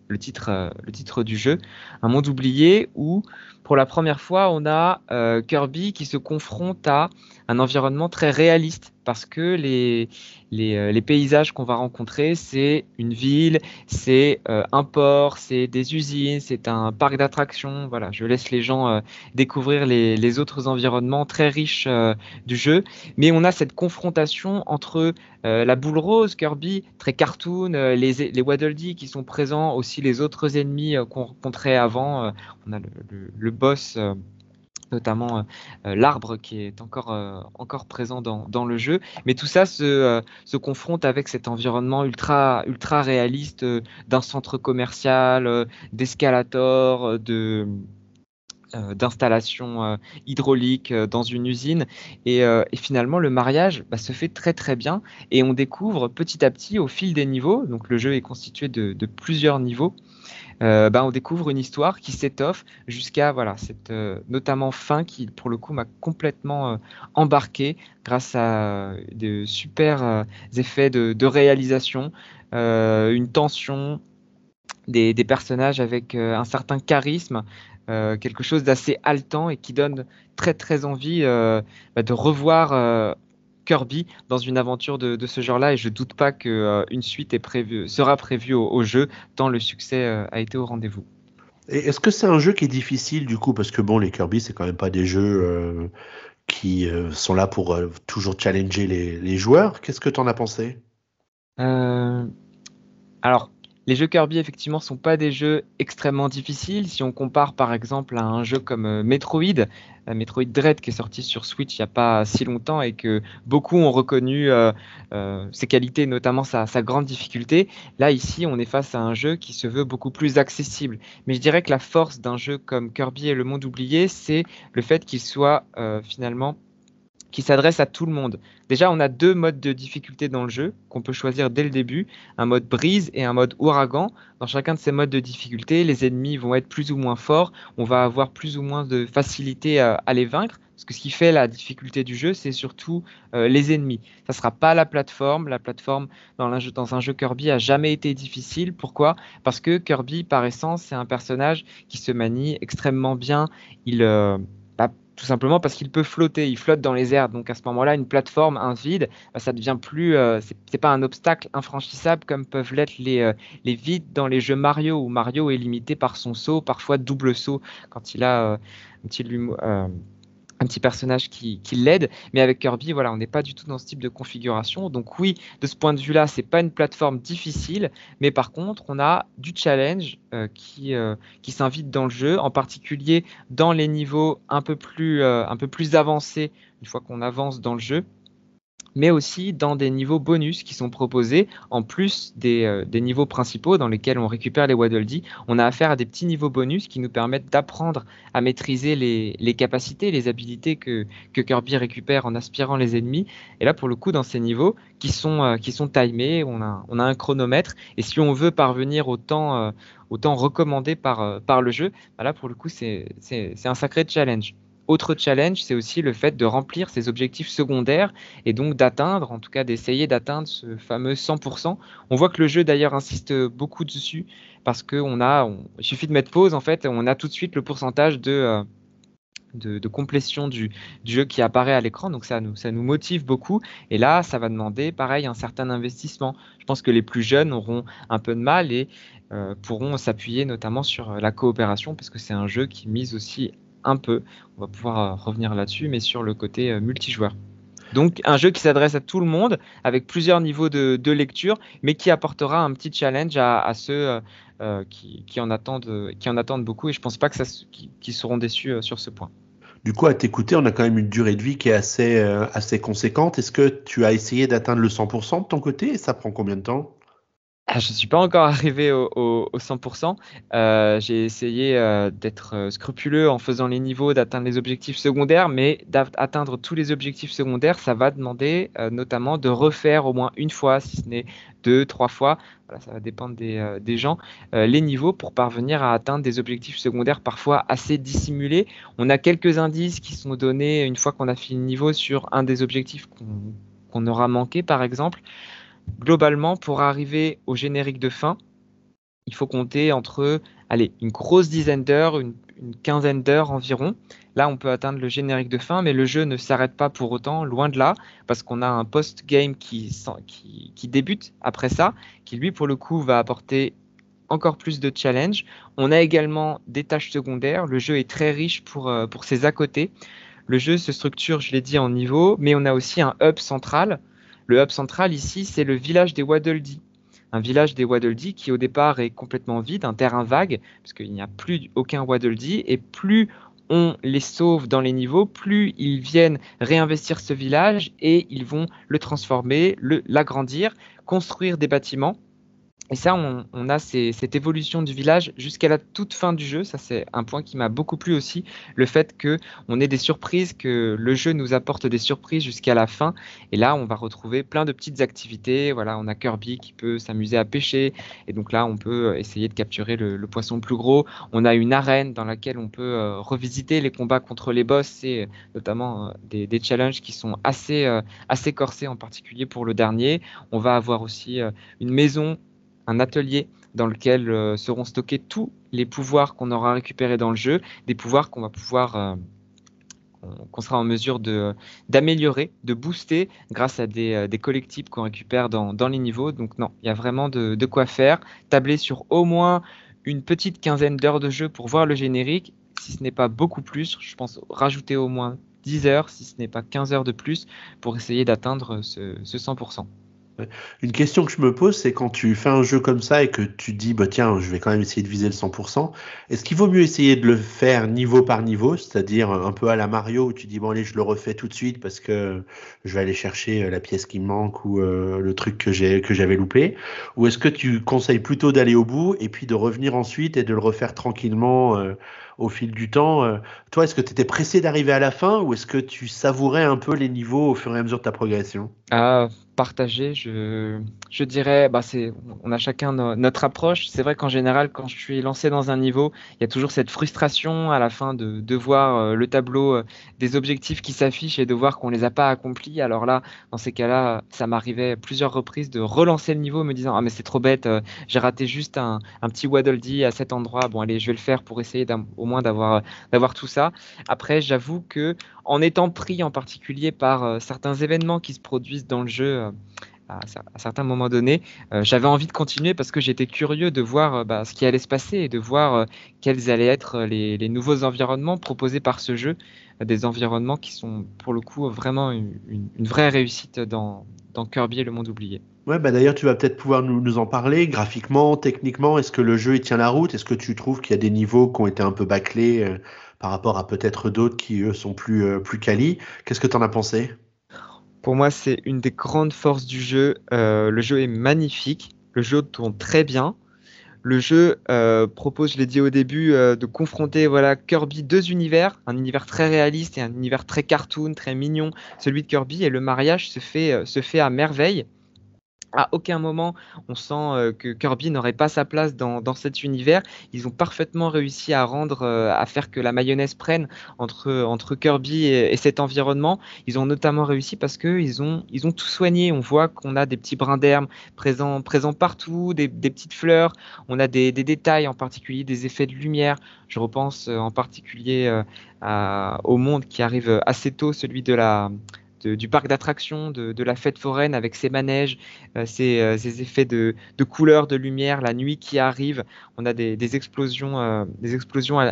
le titre, du jeu, un monde oublié où pour la première fois, on a euh, Kirby qui se confronte à un environnement très réaliste parce que les, les, euh, paysages qu'on va rencontrer, c'est une ville, c'est euh, un port, c'est des usines, c'est un parc d'attractions. Voilà, je laisse les gens euh, découvrir les, les, autres environnements très riches du jeu. Mais on a cette confrontation entre la boule rose, Kirby, très cartoon, les, les Waddle Dee qui sont présents, aussi les autres ennemis qu'on rencontrait avant. on a le boss notamment euh, euh, l'arbre qui est encore, euh, encore présent dans, dans, le jeu. Mais tout ça se, se confronte avec cet environnement ultra, ultra réaliste d'un centre commercial, d'escalator, de d'installation hydraulique dans une usine et, et finalement le mariage bah, se fait très très bien et on découvre petit à petit au fil des niveaux donc le jeu est constitué de, de plusieurs niveaux euh, bah, on découvre une histoire qui s'étoffe jusqu'à voilà cette euh, notamment fin qui pour le coup m'a complètement euh, embarqué grâce à de super effets de, réalisation, une tension, des, personnages avec un certain charisme. quelque chose d'assez haletant et qui donne très très envie bah, de revoir Kirby dans une aventure de, ce genre-là et je doute pas qu'une euh, suite est prévue, sera prévue au, jeu tant le succès euh, a été au rendez-vous. Est-ce que c'est un jeu qui est difficile du coup? Parce que bon les Kirby c'est quand même pas des jeux euh, qui sont là pour toujours challenger les, les joueurs. Qu'est-ce que tu en as pensé? Alors les jeux Kirby, effectivement, sont pas des jeux extrêmement difficiles. Si on compare, par exemple, à un jeu comme euh, Metroid, euh, Metroid Dread, qui est sorti sur Switch il n'y a pas si longtemps et que beaucoup ont reconnu euh, ses qualités, notamment sa, grande difficulté. Là, ici, on est face à un jeu qui se veut beaucoup plus accessible. Mais je dirais que la force d'un jeu comme Kirby et le monde oublié, c'est le fait qu'il soit finalement qui s'adresse à tout le monde. Déjà, on a deux modes de difficulté dans le jeu qu'on peut choisir dès le début, un mode brise et un mode ouragan. Dans chacun de ces modes de difficulté, les ennemis vont être plus ou moins forts, on va avoir plus ou moins de facilité à, les vaincre. Parce que ce qui fait la difficulté du jeu, c'est surtout euh, les ennemis. Ça ne sera pas la plateforme. La plateforme dans un, jeu, Kirby a jamais été difficile. Pourquoi? Parce que Kirby, par essence, c'est un personnage qui se manie extrêmement bien. Il, euh, tout simplement parce qu'il peut flotter, il flotte dans les airs. Donc à ce moment-là, une plateforme, un vide, bah, ça devient plus, euh, c'est pas un obstacle infranchissable comme peuvent l'être les, euh, les vides dans les jeux Mario où Mario est limité par son saut, parfois double saut quand il a euh, un petit un petit personnage qui, l'aide. Mais avec Kirby, voilà, on n'est pas du tout dans ce type de configuration. Donc oui, de ce point de vue-là, c'est pas une plateforme difficile, mais par contre, on a du challenge euh, qui, euh, qui s'invite dans le jeu, en particulier dans les niveaux un peu plus, euh, un peu plus avancés une fois qu'on avance dans le jeu mais aussi dans des niveaux bonus qui sont proposés, en plus euh, des, niveaux principaux dans lesquels on récupère les Waddle Dee. On a affaire à des petits niveaux bonus qui nous permettent d'apprendre à maîtriser les, capacités, les habilités que, que, Kirby récupère en aspirant les ennemis. Et là, pour le coup, dans ces niveaux qui sont, euh, qui sont timés, on a, on a un chronomètre, et si on veut parvenir au temps, euh, au temps recommandé par, par le jeu, bah là, pour le coup, c'est un sacré challenge. Autre challenge, c'est aussi le fait de remplir ses objectifs secondaires et donc d'atteindre, en tout cas d'essayer d'atteindre ce fameux 100%. On voit que le jeu d'ailleurs insiste beaucoup dessus parce qu'on a, il suffit de mettre pause en fait, on a tout de suite le pourcentage de, euh, de, complétion du, jeu qui apparaît à l'écran. Donc ça nous, ça nous motive beaucoup. Et là, ça va demander pareil un certain investissement. Je pense que les plus jeunes auront un peu de mal et euh, pourront s'appuyer notamment sur la coopération parce que c'est un jeu qui mise aussi un peu. On va pouvoir euh, revenir là-dessus, mais sur le côté euh, multijoueur. Donc un jeu qui s'adresse à tout le monde, avec plusieurs niveaux de, lecture, mais qui apportera un petit challenge à, ceux euh, qui, en attendent, beaucoup. Et je pense pas que qui, seront déçus sur ce point. Du coup, à t'écouter, on a quand même une durée de vie qui est assez, assez conséquente. Est-ce que tu as essayé d'atteindre le 100% de ton côté? Et ça prend combien de temps? Ah, je ne suis pas encore arrivé au, 100%. Euh, j'ai essayé euh, d'être euh, scrupuleux en faisant les niveaux, d'atteindre les objectifs secondaires, mais d'atteindre tous les objectifs secondaires, ça va demander notamment de refaire au moins une fois, si ce n'est deux, trois fois, voilà, ça va dépendre des, des gens, les niveaux pour parvenir à atteindre des objectifs secondaires parfois assez dissimulés. On a quelques indices qui sont donnés une fois qu'on a fini le niveau sur un des objectifs qu'on aura manqué, par exemple globalement, pour arriver au générique de fin, il faut compter entre allez, une grosse dizaine d'heures, une quinzaine d'heures environ. Là, on peut atteindre le générique de fin, mais le jeu ne s'arrête pas pour autant, loin de là, parce qu'on a un post-game qui, débute après ça, qui lui, pour le coup, va apporter encore plus de challenge. On a également des tâches secondaires. Le jeu est très riche pour, euh, ses à côté. Le jeu se structure, je l'ai dit, en niveau, mais on a aussi un hub central. Le hub central ici, c'est le village des Waddle Dee un village des Waddle Dee qui au départ est complètement vide, un terrain vague, parce qu'il n'y a plus aucun Waddle Dee, et plus on les sauve dans les niveaux, plus ils viennent réinvestir ce village et ils vont le transformer, l'agrandir, construire des bâtiments. Et ça, on, a cette évolution du village jusqu'à la toute fin du jeu. Ça, c'est un point qui m'a beaucoup plu aussi. Le fait que on ait des surprises, que le jeu nous apporte des surprises jusqu'à la fin. Et là, on va retrouver plein de petites activités. Voilà, on a Kirby qui peut s'amuser à pêcher. Et donc là, on peut essayer de capturer le, poisson plus gros. On a une arène dans laquelle on peut euh, revisiter les combats contre les boss et notamment euh, des, challenges qui sont assez, euh, assez corsés, en particulier pour le dernier. On va avoir aussi une maison un atelier dans lequel euh, seront stockés tous les pouvoirs qu'on aura récupérés dans le jeu, des pouvoirs qu'on va pouvoir euh, qu'on sera en mesure d'améliorer, de booster grâce à des, euh, des collectibles qu'on récupère dans, les niveaux. Donc non, il y a vraiment de, de, quoi faire. Tabler sur au moins une petite quinzaine d'heures de jeu pour voir le générique, si ce n'est pas beaucoup plus, je pense rajouter au moins 10 heures, si ce n'est pas 15 heures de plus, pour essayer d'atteindre ce, ce 100%. Une question que je me pose, c'est quand tu fais un jeu comme ça et que tu dis, bah tiens, je vais quand même essayer de viser le 100%, est-ce qu'il vaut mieux essayer de le faire niveau par niveau, c'est-à-dire un peu à la Mario où tu dis, bon allez, je le refais tout de suite parce que je vais aller chercher euh, la pièce qui me manque ou euh, le truc que j'avais loupé, ou est-ce que tu conseilles plutôt d'aller au bout et puis de revenir ensuite et de le refaire tranquillement euh, au fil du temps. toi, est-ce que tu étais pressé d'arriver à la fin ou est-ce que tu savourais un peu les niveaux au fur et à mesure de ta progression? Ah, partager, je, je dirais, bah on a chacun notre approche. C'est vrai qu'en général, quand je suis lancé dans un niveau, il y a toujours cette frustration à la fin de, de voir euh, le tableau euh, des objectifs qui s'affichent et de voir qu'on les a pas accomplis. Alors là, dans ces cas-là, ça m'arrivait plusieurs reprises de relancer le niveau, me disant ah mais c'est trop bête, euh, j'ai raté juste un, un petit Waddle Dee à cet endroit. Bon allez, je vais le faire pour essayer au moins d'avoir d'avoir tout ça. Après, j'avoue que en étant pris en particulier par certains événements qui se produisent dans le jeu euh, à, certains moments donnés, euh, j'avais envie de continuer parce que j'étais curieux de voir bah, ce qui allait se passer et de voir quels allaient être les, nouveaux environnements proposés par ce jeu, des environnements qui sont pour le coup vraiment une, vraie réussite dans, Kirby et le monde oublié. Ouais, bah d'ailleurs, tu vas peut-être pouvoir nous, en parler graphiquement, techniquement. Est-ce que le jeu tient la route? Est-ce que tu trouves qu'il y a des niveaux qui ont été un peu bâclés par rapport à peut-être d'autres qui, eux, sont plus, euh, plus quali? Qu'est-ce que tu en as pensé? Pour moi, c'est une des grandes forces du jeu. Euh, le jeu est magnifique, le jeu tourne très bien. Le jeu euh, propose, je l'ai dit au début, de confronter voilà Kirby deux univers, un univers très réaliste et un univers très cartoon, très mignon, celui de Kirby, et le mariage se fait à merveille à aucun moment on sent euh, que Kirby n'aurait pas sa place dans, cet univers. Ils ont parfaitement réussi à rendre, euh, à faire que la mayonnaise prenne entre, Kirby et, cet environnement. Ils ont notamment réussi parce qu'ils ont, ils ont tout soigné. On voit qu'on a des petits brins d'herbe présents, présents partout, des, petites fleurs. On a des, détails, en particulier des effets de lumière. Je repense euh, en particulier au monde qui arrive assez tôt, celui de la du parc d'attractions, de, la fête foraine avec ses manèges, euh, euh, ses, effets de, couleurs, de lumière, la nuit qui arrive. On a des, explosions, euh,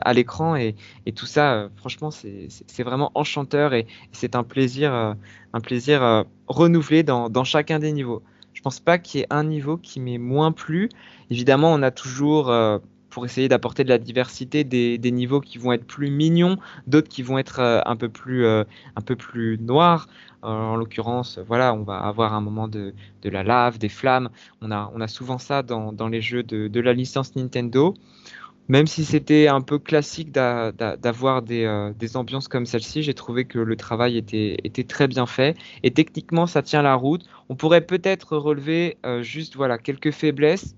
à, l'écran et, tout ça, franchement, c'est vraiment enchanteur et, c'est un plaisir, renouvelé dans, dans chacun des niveaux. Je pense pas qu'il y ait un niveau qui m'ait moins plu. Évidemment, on a toujours pour essayer d'apporter de la diversité, des, niveaux qui vont être plus mignons, d'autres qui vont être euh, un peu plus, euh, un peu plus noirs. Euh, en l'occurrence, voilà, on va avoir un moment de, la lave, des flammes. On a, on a souvent ça dans, les jeux de, la licence Nintendo. Même si c'était un peu classique d'avoir des, des, ambiances comme celle-ci, j'ai trouvé que le travail était, était, très bien fait. Et techniquement, ça tient la route. On pourrait peut-être relever juste voilà, quelques faiblesses.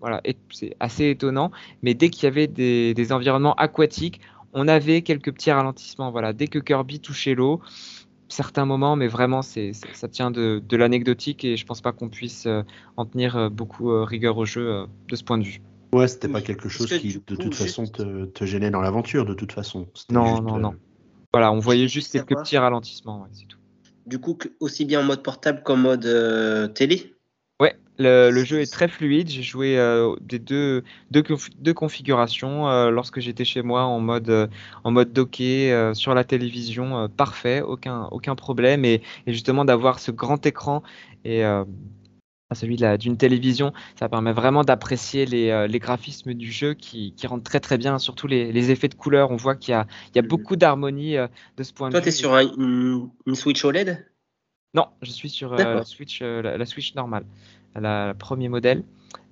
Voilà, c'est assez étonnant. Mais dès qu'il y avait des, environnements aquatiques, on avait quelques petits ralentissements. Voilà, dès que Kirby touchait l'eau, certains moments, mais vraiment, c'est, ça tient de, l'anecdotique et je pense pas qu'on puisse euh, en tenir euh, beaucoup euh, rigueur au jeu de ce point de vue. Ouais, c'était pas quelque chose que qui, de coup, toute façon, te, te gênait dans l'aventure, de toute façon. Non, juste, non, euh, non. Voilà, on voyait juste quelques petits ralentissements, ouais, c'est tout. Du coup, aussi bien en mode portable qu'en mode euh, télé? Le, le jeu est très fluide. J'ai joué euh, des deux, deux, conf- deux configurations euh, lorsque j'étais chez moi en mode, euh, en mode docké euh, sur la télévision, parfait, aucun, aucun problème. Et, et justement d'avoir ce grand écran et celui d'une télévision, ça permet vraiment d'apprécier les, les graphismes du jeu qui, qui rendent très très bien, surtout les, les effets de couleur. On voit qu'il y a, il y a Mhm. beaucoup d'harmonie de ce point Toi, de tu vue. es sur un- une, une Switch OLED? Non, je suis sur euh, D'accord. la Switch, euh, la, la Switch normale, la premier modèle.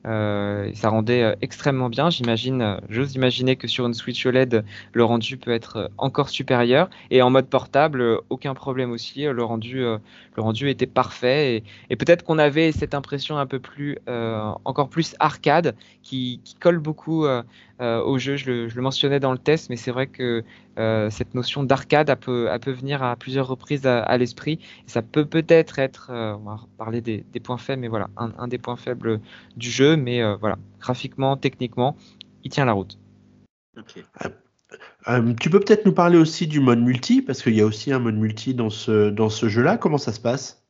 Euh, ça rendait euh, extrêmement bien. J'imagine, euh, j'ose imaginer que sur une Switch OLED, le rendu peut être euh, encore supérieur. Et en mode portable, aucun problème aussi. Le rendu, le rendu était parfait. Et, peut-être qu'on avait cette impression un peu plus, encore plus arcade, qui, colle beaucoup euh, au jeu. Je le, je le mentionnais dans le test, mais c'est vrai que euh, cette notion d'arcade, elle peut, elle peut venir à plusieurs reprises à, à l'esprit. Ça peut peut-être être, euh, on va parler des, des points faibles, mais voilà, un, un des points faibles du jeu. Mais euh, voilà, graphiquement, techniquement, il tient la route. Ok. Euh, tu peux peut-être nous parler aussi du mode multi, parce qu'il y a aussi un mode multi dans ce, dans ce jeu-là. Comment ça se passe?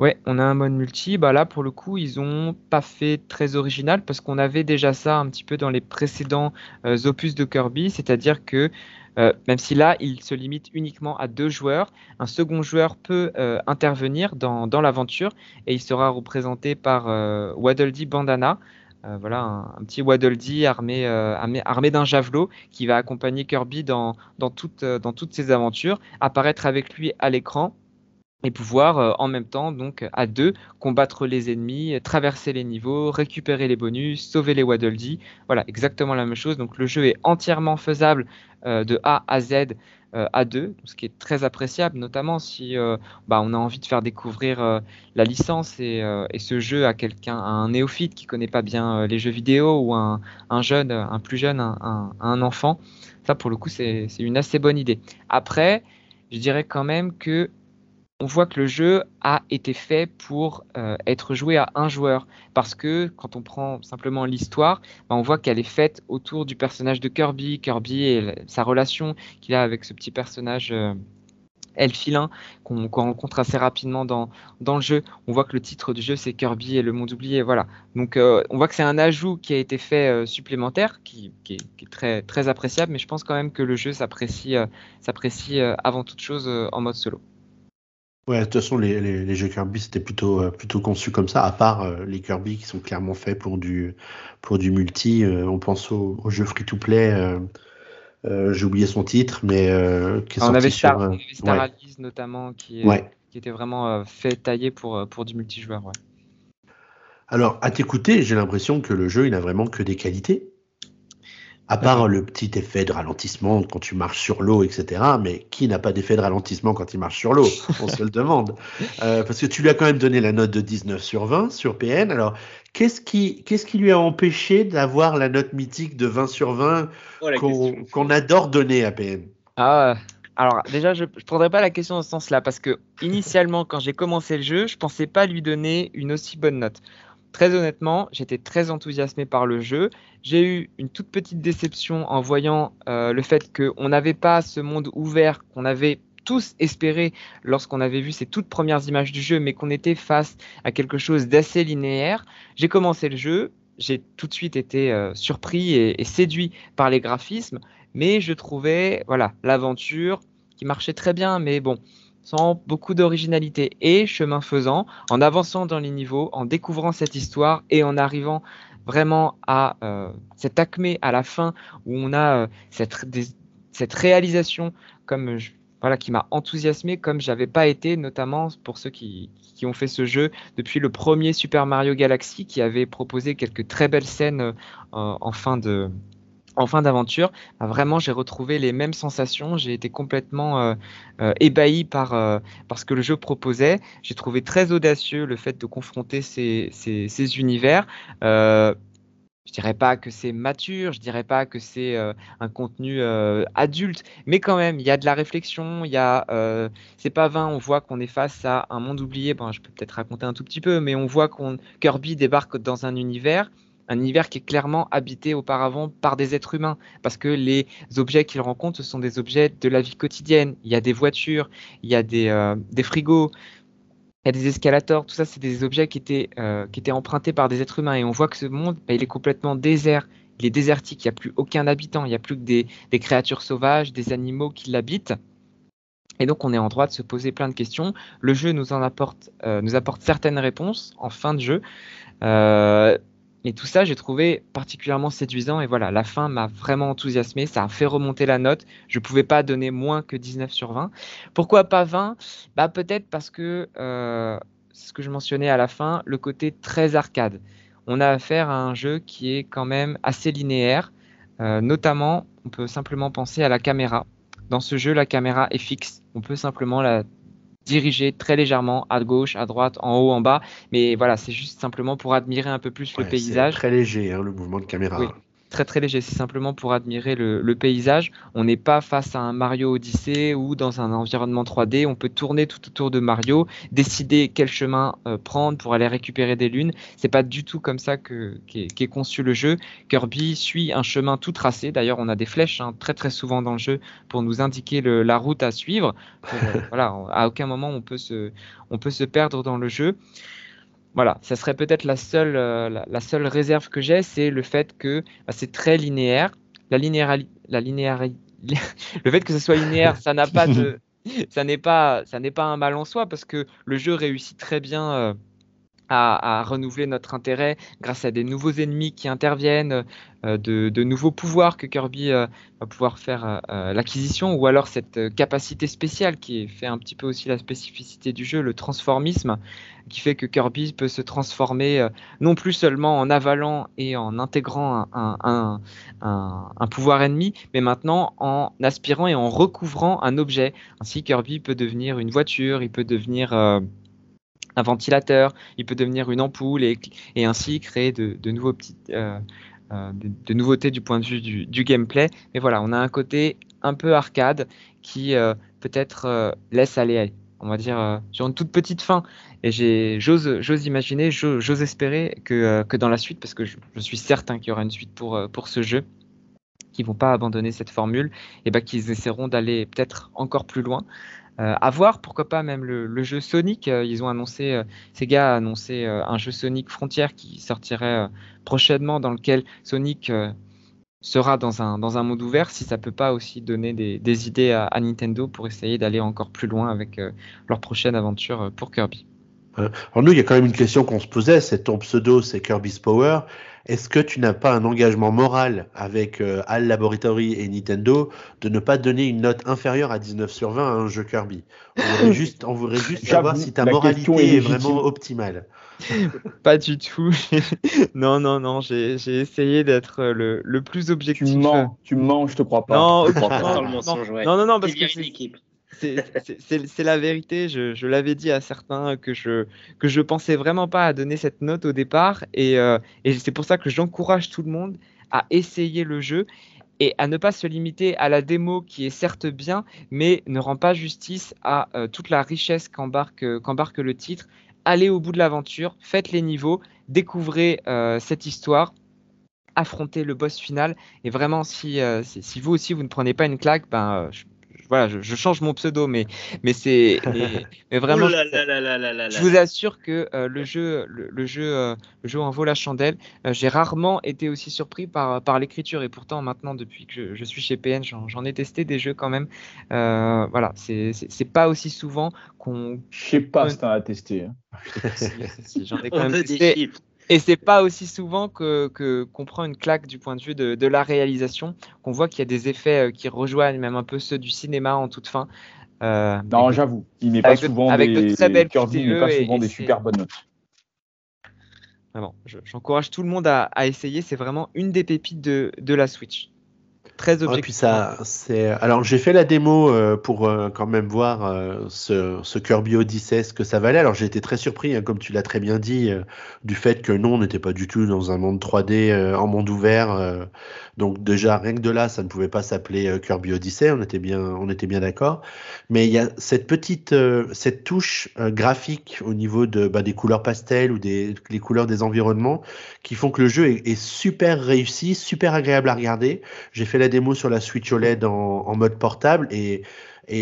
Ouais, on a un mode multi. Bah là, pour le coup, ils ont pas fait très original parce qu'on avait déjà ça un petit peu dans les précédents euh, opus de Kirby, c'est-à-dire que euh, même si là, il se limite uniquement à deux joueurs, un second joueur peut euh, intervenir dans, l'aventure et il sera représenté par Waddle Dee Bandana. Voilà, un, petit Waddle Dee armé, d'un javelot qui va accompagner Kirby dans toutes ses aventures, apparaître avec lui à l'écran et pouvoir euh, en même temps, donc à deux, combattre les ennemis, traverser les niveaux, récupérer les bonus, sauver les Waddle Dee. Voilà, exactement la même chose. Donc le jeu est entièrement faisable euh, de A à Z euh, à deux, ce qui est très appréciable, notamment si bah, on a envie de faire découvrir la licence et, et ce jeu à quelqu'un, à un néophyte qui connaît pas bien les jeux vidéo ou un, un jeune, un plus jeune, un, un- un enfant. Ça, pour le coup, c'est une assez bonne idée. Après, je dirais quand même que on voit que le jeu a été fait pour euh, être joué à un joueur. Parce que quand on prend simplement l'histoire, bah, on voit qu'elle est faite autour du personnage de Kirby. Kirby et sa relation qu'il a avec ce petit personnage euh, elfilin qu'on rencontre assez rapidement dans, le jeu. On voit que le titre du jeu, c'est Kirby et le monde oublié. Voilà. Donc euh, on voit que c'est un ajout qui a été fait supplémentaire, qui, est, très, très appréciable. Mais je pense quand même que le jeu s'apprécie avant toute chose en mode solo. Ouais, de toute façon, les, les, les jeux Kirby, c'était plutôt, euh, plutôt conçu comme ça, à part euh, les Kirby qui sont clairement faits pour du, pour du multi. euh, on pense au, au jeu free-to-play, j'ai oublié son titre, mais qui est Ah, on sorti avait. Star, on avait Star ouais. Allies notamment qui, est- Ouais. qui était vraiment fait tailler pour, pour du multijoueur. Ouais. Alors, à t'écouter, j'ai l'impression que le jeu, il n'a vraiment que des qualités. À part le petit effet de ralentissement quand tu marches sur l'eau, etc. Mais qui n'a pas d'effet de ralentissement quand il marche sur l'eau? On se le demande. Euh, parce que tu lui as quand même donné la note de 19 sur 20 sur PN. Alors, qu'est-ce qui, qu'est-ce qui lui a empêché d'avoir la note mythique de 20 sur 20 Oh, la qu'on adore donner à PN Ah, alors déjà, je ne prendrais pas la question dans ce sens-là parce que initialement, quand j'ai commencé le jeu, je pensais pas lui donner une aussi bonne note. Très honnêtement, j'étais très enthousiasmé par le jeu. J'ai eu une toute petite déception en voyant euh, le fait qu'on n'avait pas ce monde ouvert qu'on avait tous espéré lorsqu'on avait vu ces toutes premières images du jeu, mais qu'on était face à quelque chose d'assez linéaire. J'ai commencé le jeu, j'ai tout de suite été euh, surpris et, et séduit par les graphismes, mais je trouvais voilà l'aventure qui marchait très bien, mais bon, sans beaucoup d'originalité. Et chemin faisant, en avançant dans les niveaux, en découvrant cette histoire et en arrivant vraiment à euh, cette acmé à la fin où on a euh, cette, cette réalisation comme je- voilà qui m'a enthousiasmé comme j'avais pas été notamment pour ceux qui, qui ont fait ce jeu depuis le premier Super Mario Galaxy qui avait proposé quelques très belles scènes euh, en fin de en fin d'aventure, bah, vraiment, j'ai retrouvé les mêmes sensations. J'ai été complètement euh, euh, ébahi par, euh, par ce que le jeu proposait. J'ai trouvé très audacieux le fait de confronter ces, univers. Je dirais pas que c'est mature, je dirais pas que c'est un contenu adulte, mais quand même, il y a de la réflexion, il y a, c'est pas vain, on voit qu'on est face à un monde oublié. Bon, je peux peut-être raconter un tout petit peu, mais on voit qu'on Kirby débarque dans un univers un univers qui est clairement habité auparavant par des êtres humains, parce que les objets qu'ils rencontrent, ce sont des objets de la vie quotidienne. Il y a des voitures, il y a des, euh, frigos, il y a des escalators, tout ça, c'est des objets qui étaient, euh, empruntés par des êtres humains. Et on voit que ce monde, bah, il est complètement désert, il est désertique, il n'y a plus aucun habitant, il n'y a plus que des, créatures sauvages, des animaux qui l'habitent. Et donc on est en droit de se poser plein de questions. Le jeu nous en apporte, euh, certaines réponses en fin de jeu. Et tout ça, j'ai trouvé particulièrement séduisant. Et voilà, la fin m'a vraiment enthousiasmé. Ça a fait remonter la note. Je ne pouvais pas donner moins que 19 sur 20. Pourquoi pas 20 bah, Peut-être parce que, euh, ce que je mentionnais à la fin, le côté très arcade. On a affaire à un jeu qui est quand même assez linéaire. Euh, notamment, on peut simplement penser à la caméra. Dans ce jeu, la caméra est fixe. On peut simplement la diriger très légèrement à gauche, à droite, en haut, en bas. Mais voilà, c'est juste simplement pour admirer un peu plus le paysage. Très léger, hein, le mouvement de caméra. Oui très très léger. C'est simplement pour admirer le, paysage. On n'est pas face à un Mario Odyssey ou dans un environnement 3D. On peut tourner tout autour de Mario, décider quel chemin euh, prendre pour aller récupérer des lunes. C'est pas du tout comme ça que qu'est conçu le jeu. Kirby suit un chemin tout tracé. D'ailleurs, on a des flèches hein, très très souvent dans le jeu pour nous indiquer la route à suivre. Euh, voilà, à aucun moment on on peut se perdre dans le jeu voilà, ça serait peut-être la seule, euh, la, seule réserve que j'ai, c'est le fait que bah, c'est très linéaire. La linéarité, la le fait que ce soit linéaire, ça n'a pas de, ça n'est pas, ça n'est pas un mal en soi parce que le jeu réussit très bien. Euh, à, renouveler notre intérêt grâce à des nouveaux ennemis qui interviennent, euh, de, nouveaux pouvoirs que Kirby euh, va pouvoir faire euh, l'acquisition, ou alors cette capacité spéciale qui fait un petit peu aussi la spécificité du jeu, le transformisme, qui fait que Kirby peut se transformer non plus seulement en avalant et en intégrant un, un, pouvoir ennemi, mais maintenant en aspirant et en recouvrant un objet. Ainsi, Kirby peut devenir une voiture, il peut devenir un ventilateur, il peut devenir une ampoule et, ainsi créer de, de euh, euh, de, nouveautés du point de vue du, gameplay. Mais voilà, on a un côté un peu arcade qui euh, peut-être laisse aller, on va dire, sur une toute petite fin. Et j'ose, imaginer, j'ose espérer que, dans la suite, parce que je, suis certain qu'il y aura une suite pour, pour ce jeu, qui vont pas abandonner cette formule, et ben qu'ils essaieront d'aller peut-être encore plus loin. Euh, à voir, pourquoi pas même le, jeu Sonic. Euh, ils ont annoncé, euh, Sega a annoncé un jeu Sonic Frontier qui sortirait prochainement, dans lequel Sonic sera dans un, dans un monde ouvert, si ça peut pas aussi donner des, idées à, Nintendo pour essayer d'aller encore plus loin avec leur prochaine aventure pour Kirby. Alors nous, il y a quand même une question qu'on se posait, c'est ton pseudo, c'est Kirby's Power. Est-ce que tu n'as pas un engagement moral avec euh, Al Laboratory et Nintendo de ne pas donner une note inférieure à 19 sur 20 à un jeu Kirby? On voudrait juste, on voudrait juste savoir si ta moralité est, vraiment optimale. pas du tout. non, non, non, j'ai essayé d'être le, le, plus objectif. Tu mens, tu mens, je te crois pas. Non, crois pas. non, non, non, non, parce que c'est la vérité. Je, je l'avais dit à certains que je je pensais vraiment pas à donner cette note au départ, et, euh, et c'est pour ça que j'encourage tout le monde à essayer le jeu et à ne pas se limiter à la démo qui est certes bien, mais ne rend pas justice à euh, toute la richesse qu'embarque qu'embarque le titre. Allez au bout de l'aventure, faites les niveaux, découvrez euh, cette histoire affrontez le boss final et vraiment si, vous aussi vous ne prenez pas une claque ben voilà, je, change mon pseudo, mais, mais c'est mais, vraiment, je, vous assure que euh, le jeu, le, jeu, euh, le jeu en vaut la chandelle. Euh, j'ai rarement été aussi surpris par, par l'écriture et pourtant maintenant, depuis que je, suis chez PN, j'en ai testé des jeux quand même. voilà, c'est pas aussi souvent qu'on. Je sais pas si t'en as testé. Hein. J'en ai quand même testé. Et c'est pas aussi souvent que qu'on prend une claque du point de vue de, de la réalisation, qu'on voit qu'il y a des effets euh, qui rejoignent même un peu ceux du cinéma en toute fin. Euh, non, j'avoue, il n'est pas souvent avec des, de très belles Kirby, pas souvent des super bonnes notes. Vraiment, j'encourage tout le monde à, à essayer. C'est vraiment une des pépites de, de la Switch. Très Ouais, objectif. puis ça, c'est. Alors j'ai fait la démo euh, pour euh, quand même voir euh, ce, ce Kirby Odyssey, ce que ça valait. Alors j'ai été très surpris, hein, comme tu l'as très bien dit, du fait que non, on n'était pas du tout dans un monde 3D euh, en monde ouvert. donc déjà rien que de là, ça ne pouvait pas s'appeler Kirby Odyssey. On était bien, on était bien d'accord. Mais il y a cette petite, cette touche graphique au niveau de bah, des couleurs pastel ou des les couleurs des environnements qui font que le jeu est, est super réussi, super agréable à regarder. J'ai fait la démo sur la Switch OLED en, mode portable et,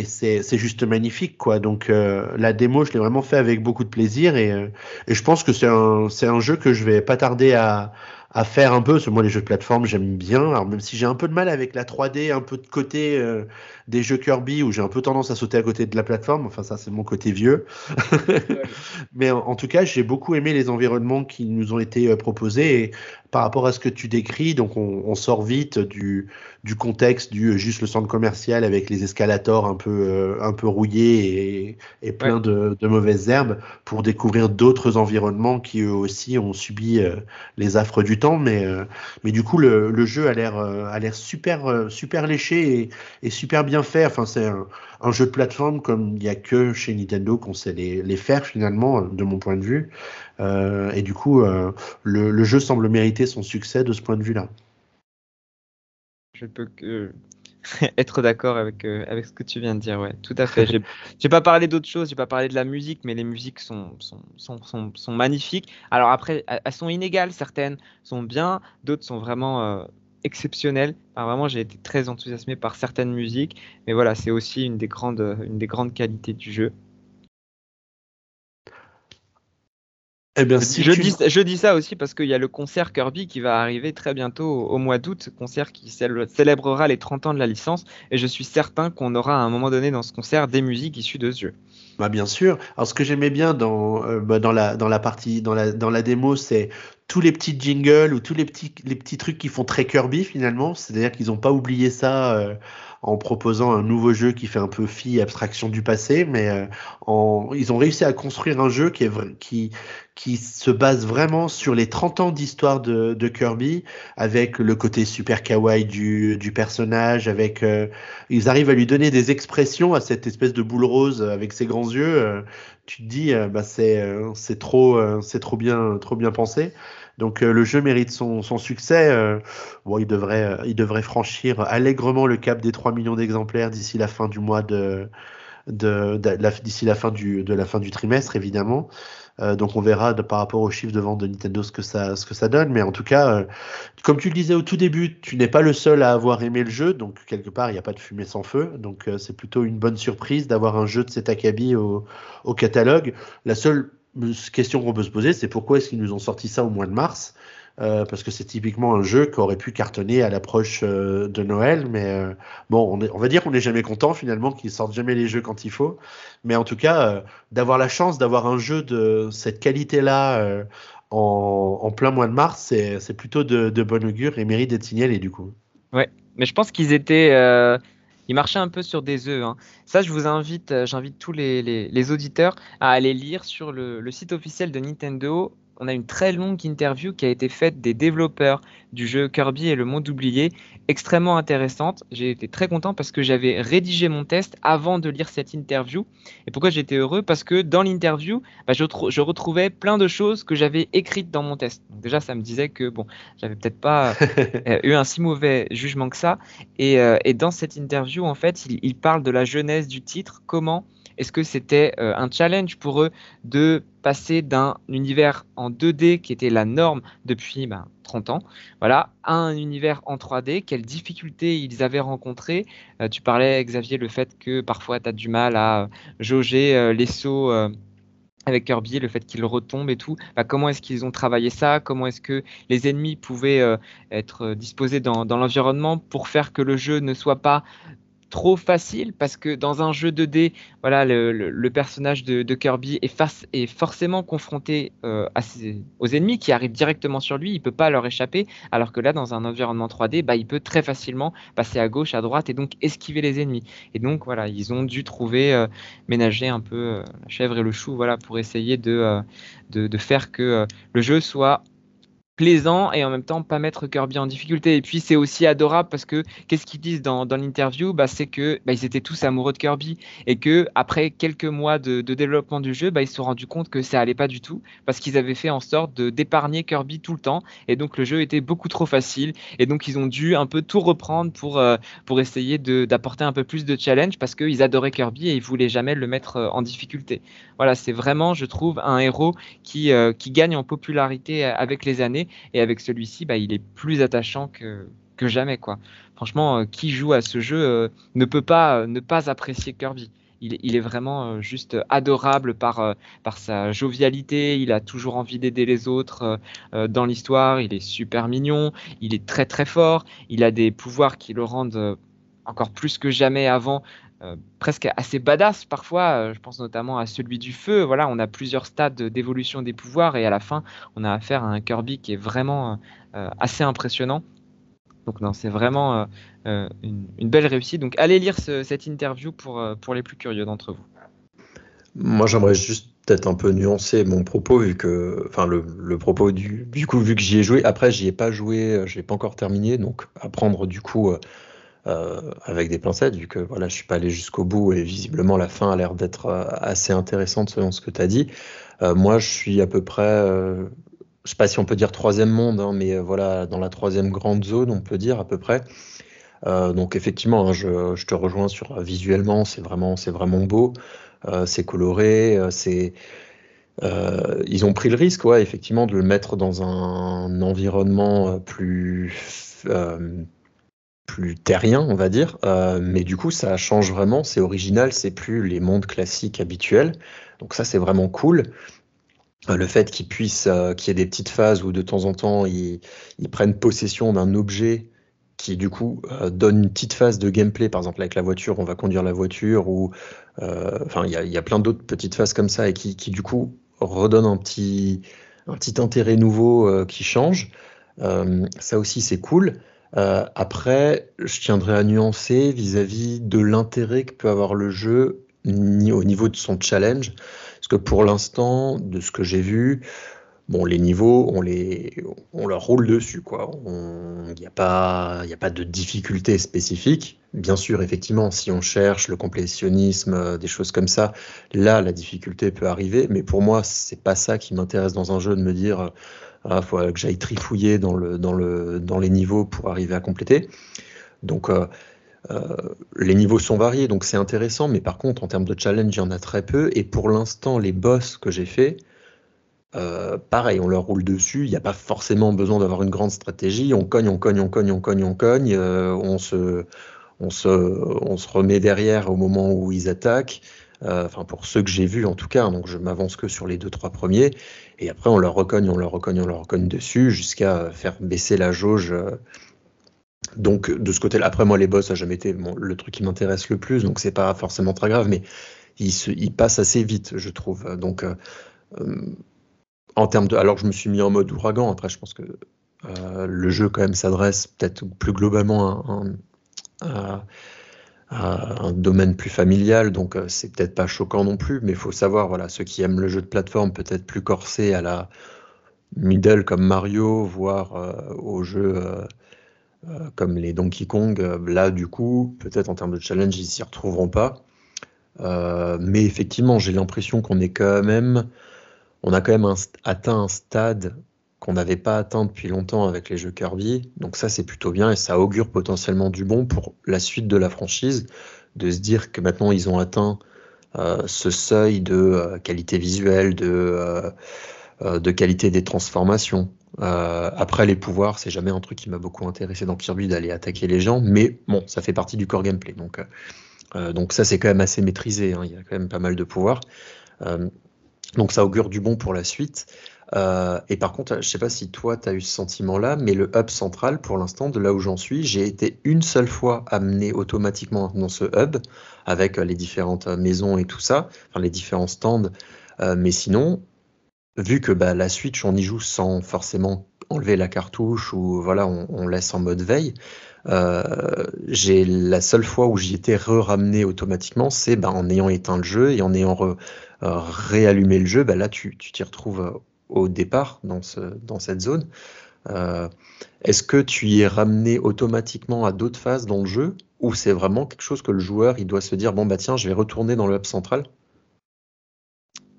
c'est juste magnifique quoi. Donc euh, la démo, je l'ai vraiment fait avec beaucoup de plaisir et, euh, je pense que c'est un, jeu que je vais pas tarder à, à faire un peu. Parce que moi, les jeux de plateforme, j'aime bien. Alors même si j'ai un peu de mal avec la 3D, un peu de côté euh, des jeux Kirby où j'ai un peu tendance à sauter à côté de la plateforme. Enfin ça, c'est mon côté vieux. Mais en, en tout cas, j'ai beaucoup aimé les environnements qui nous ont été euh, proposés et par rapport à ce que tu décris, donc on, on sort vite du, du contexte du euh, juste le centre commercial avec les escalators un peu, euh, un peu rouillés et, et plein de, de mauvaises herbes pour découvrir d'autres environnements qui eux aussi ont subi euh, les affres du temps. Mais, mais du coup, le, le jeu a l'air super, super léché et, et super bien fait. Enfin, c'est un, jeu de plateforme comme il n'y a que chez Nintendo qu'on sait les, faire finalement, de mon point de vue. Euh, et du coup, euh, le, jeu semble mériter son succès de ce point de vue-là. Je peux que être d'accord avec, euh, avec ce que tu viens de dire, ouais, tout à fait. J'ai pas parlé d'autre chose, j'ai pas parlé de la musique, mais les musiques sont, sont, sont, sont, magnifiques. Alors après, elles sont inégales, certaines sont bien, d'autres sont vraiment exceptionnelles. Enfin, vraiment, j'ai été très enthousiasmé par certaines musiques, mais voilà, c'est aussi une des grandes qualités du jeu. Eh bien, si je, tu- dis, je dis ça aussi parce qu'il y a le concert Kirby qui va arriver très bientôt au, mois d'août, concert qui célébrera les 30 ans de la licence, et je suis certain qu'on aura à un moment donné dans ce concert des musiques issues de ce jeu. Bah bien sûr. Alors ce que j'aimais bien dans, euh, bah, dans la dans la partie dans la dans la démo, c'est tous les petits jingles ou tous les petits les petits trucs qui font très Kirby finalement. C'est-à-dire qu'ils n'ont pas oublié ça euh, en proposant un nouveau jeu qui fait un peu fi abstraction du passé, mais euh, en, ils ont réussi à construire un jeu qui est qui qui se base vraiment sur les 30 ans d'histoire de, de Kirby, avec le côté super kawaii du, du personnage, avec euh, ils arrivent à lui donner des expressions à cette espèce de boule rose avec ses grands yeux. euh, tu te dis, euh, bah, c'est c'est trop, c'est trop bien, trop bien pensé. Donc euh, le jeu mérite son, succès. euh, bon, il devrait, euh, il devrait franchir allègrement le cap des 3 millions d'exemplaires d'ici la fin du mois de, d'ici la fin du, de la fin du trimestre, évidemment. Donc on verra par rapport aux chiffres de vente de Nintendo ce que ça, ce que ça donne. Mais en tout cas, comme tu le disais au tout début, tu n'es pas le seul à avoir aimé le jeu. Donc quelque part, il n'y a pas de fumée sans feu. Donc c'est plutôt une bonne surprise d'avoir un jeu de cet acabit au, au catalogue. La seule question qu'on peut se poser, c'est pourquoi est-ce qu'ils nous ont sorti ça au mois de mars Euh, parce que c'est typiquement un jeu qui aurait pu cartonner à l'approche euh, de Noël, mais euh, bon, on, va dire qu'on n'est jamais content finalement qu'ils sortent jamais les jeux quand il faut. Mais en tout cas, d'avoir la chance d'avoir un jeu de cette qualité-là en, plein mois de mars, c'est plutôt de, de bon augure et mérite d'être signalé du coup. Mais je pense qu'ils étaient. Ils marchaient un peu sur des œufs. hein. Ça, je vous invite, euh, j'invite tous les, auditeurs à aller lire sur le site officiel de Nintendo. On a une très longue interview qui a été faite des développeurs du jeu Kirby et le monde oublié, extrêmement intéressante. J'ai été très content parce que j'avais rédigé mon test avant de lire cette interview. Et pourquoi j'étais heureux? Parce que dans l'interview, bah, je, trou- je retrouvais plein de choses que j'avais écrites dans mon test. Donc déjà, ça me disait que bon, j'avais peut-être pas euh, eu un si mauvais jugement que ça. Et, euh, et dans cette interview, en fait, il, il parle de la jeunesse du titre. Comment est-ce que c'était euh, un challenge pour eux de passer d'un univers en 2D qui était la norme depuis ben, 30 ans, voilà, à un univers en 3D Quelles difficultés ils avaient rencontrées? Euh, Tu parlais, Xavier, le fait que parfois tu as du mal à euh, jauger les sauts. avec Kirby, le fait qu'il retombe et tout, bah, comment est-ce qu'ils ont travaillé ça? Comment est-ce que les ennemis pouvaient être disposés dans l'environnement pour faire que le jeu ne soit pas trop facile parce que dans un jeu 2D, voilà, le, personnage de, Kirby est, forcément confronté euh, aux ennemis qui arrivent directement sur lui, il peut pas leur échapper, alors que là, dans un environnement 3D, bah, il peut très facilement passer à gauche, à droite et donc esquiver les ennemis. Et donc voilà, ils ont dû trouver, euh, ménager un peu euh, la chèvre et le chou, voilà, pour essayer de, faire que le jeu soit plaisant et en même temps pas mettre Kirby en difficulté. Et puis c'est aussi adorable parce que qu'est-ce qu'ils disent dans, dans l'interview? Bah, C'est que bah, ils étaient tous amoureux de Kirby et que après quelques mois de, développement du jeu, bah, ils se sont rendus compte que ça allait pas du tout parce qu'ils avaient fait en sorte de d'épargner Kirby tout le temps et donc le jeu était beaucoup trop facile et donc ils ont dû un peu tout reprendre pour euh, pour essayer d'apporter un peu plus de challenge parce qu'ils adoraient Kirby et ils voulaient jamais le mettre euh, en difficulté. Voilà, c'est vraiment, je trouve, un héros qui, euh, qui gagne en popularité avec les années et avec celui-ci, bah, il est plus attachant que, jamais. Quoi. Franchement, euh, qui joue à ce jeu euh, ne peut pas euh, ne pas apprécier Kirby. Il, il est vraiment juste adorable par, par sa jovialité. Il a toujours envie d'aider les autres dans l'histoire. Il est super mignon. Il est très très fort. Il a des pouvoirs qui le rendent encore plus que jamais avant euh, presque assez badass parfois. Euh, je pense notamment à celui du feu. Voilà, on a plusieurs stades d'évolution des pouvoirs et à la fin, on a affaire à un Kirby qui est vraiment euh, assez impressionnant. Donc non, c'est vraiment une, belle réussite. Donc allez lire cette interview pour, pour les plus curieux d'entre vous. Moi, j'aimerais juste peut-être un peu nuancer mon propos vu que, enfin le, propos du, du coup vu que j'y ai joué. Après, j'y ai pas joué, je l'ai pas encore terminé, donc apprendre du coup euh, avec des pincettes, vu que voilà, je suis pas allé jusqu'au bout et visiblement la fin a l'air d'être euh, assez intéressante selon ce que tu as dit. Euh, moi, je suis à peu près, je sais pas si on peut dire troisième monde, hein, mais voilà, dans la troisième grande zone, on peut dire à peu près. donc effectivement, hein, je, je, te rejoins sur visuellement, c'est vraiment, vraiment beau, c'est coloré, c'est ils ont pris le risque, ouais, effectivement, de le mettre dans un environnement plus plus terrien, on va dire. Euh, mais du coup, ça change vraiment, c'est original, c'est plus les mondes classiques habituels. Donc ça, c'est vraiment cool. Euh, le fait qu'ils puissent, euh, qu'il y ait des petites phases où de temps en temps, ils, prennent possession d'un objet qui du coup donne une petite phase de gameplay, par exemple avec la voiture, on va conduire la voiture, ou enfin il y, a plein d'autres petites phases comme ça et qui, qui du coup redonnent un petit, un petit intérêt nouveau qui change. ça aussi c'est cool. Euh, après, je tiendrai à nuancer vis-à-vis de l'intérêt que peut avoir le jeu au niveau de son challenge. Parce que pour l'instant, de ce que j'ai vu, bon, les niveaux, on, les, on leur roule dessus. Il n'y a, pas, a pas de difficulté spécifique. Bien sûr, effectivement, si on cherche le complétionnisme, euh, des choses comme ça, là, la difficulté peut arriver. Mais pour moi, c'est pas ça qui m'intéresse dans un jeu de me dire il ah, faut que j'aille trifouiller dans, le, dans, le, dans les niveaux pour arriver à compléter. Donc, euh, euh, les niveaux sont variés, donc c'est intéressant, mais par contre, en termes de challenge, il y en a très peu. Et pour l'instant, les boss que j'ai fait, euh, pareil, on leur roule dessus. Il n'y a pas forcément besoin d'avoir une grande stratégie. On cogne, on cogne, on cogne, on cogne, on cogne. on, se, on, se, remet derrière au moment où ils attaquent. enfin, pour ceux que j'ai vus en tout cas, donc je m'avance que sur les deux, trois premiers. Et après, on leur recogne, on leur recogne, on leur recogne dessus jusqu'à faire baisser la jauge. Euh. Donc, de ce côté-là, après, moi, les boss, ça n'a jamais été le truc qui m'intéresse le plus, donc c'est pas forcément très grave, mais ils, se, passent assez vite, je trouve. Donc, euh, euh, en termes de. Alors, je me suis mis en mode ouragan, après, je pense que le jeu, quand même, s'adresse peut-être plus globalement à un domaine plus familial, donc euh, c'est peut-être pas choquant non plus, mais il faut savoir, voilà, ceux qui aiment le jeu de plateforme peut-être plus corsé à la middle comme Mario, voire euh, aux jeux euh, comme les Donkey Kong, là du coup, peut-être en termes de challenge, ils s'y retrouveront pas. mais effectivement, j'ai l'impression qu'on est quand même, on a quand même atteint un stade qu'on n'avait pas atteint depuis longtemps avec les jeux Kirby. Donc ça, c'est plutôt bien et ça augure potentiellement du bon pour la suite de la franchise, de se dire que maintenant ils ont atteint euh, ce seuil de euh, qualité visuelle, de, euh, de qualité des transformations. après, les pouvoirs, c'est jamais un truc qui m'a beaucoup intéressé dans Kirby d'aller attaquer les gens, mais bon, ça fait partie du core gameplay. Donc, donc ça, c'est quand même assez maîtrisé. Hein. il y a quand même pas mal de pouvoirs. donc ça augure du bon pour la suite. Euh, et par contre, je ne sais pas si toi, tu as eu ce sentiment-là, mais le hub central, pour l'instant, de là où j'en suis, j'ai été une seule fois amené automatiquement dans ce hub, avec euh, les différentes euh, maisons et tout ça, enfin les différents stands. mais sinon, vu que bah, la Switch, on y joue sans forcément enlever la cartouche ou voilà, on, laisse en mode veille. j'ai la seule fois où j'y étais re-ramené automatiquement, c'est bah, en ayant éteint le jeu et en ayant réallumé le jeu, bah, là tu t'y retrouves au départ dans, ce, dans cette zone. Euh, est-ce que tu y es ramené automatiquement à d'autres phases dans le jeu ou c'est vraiment quelque chose que le joueur il doit se dire bon bah tiens je vais retourner dans le hub central?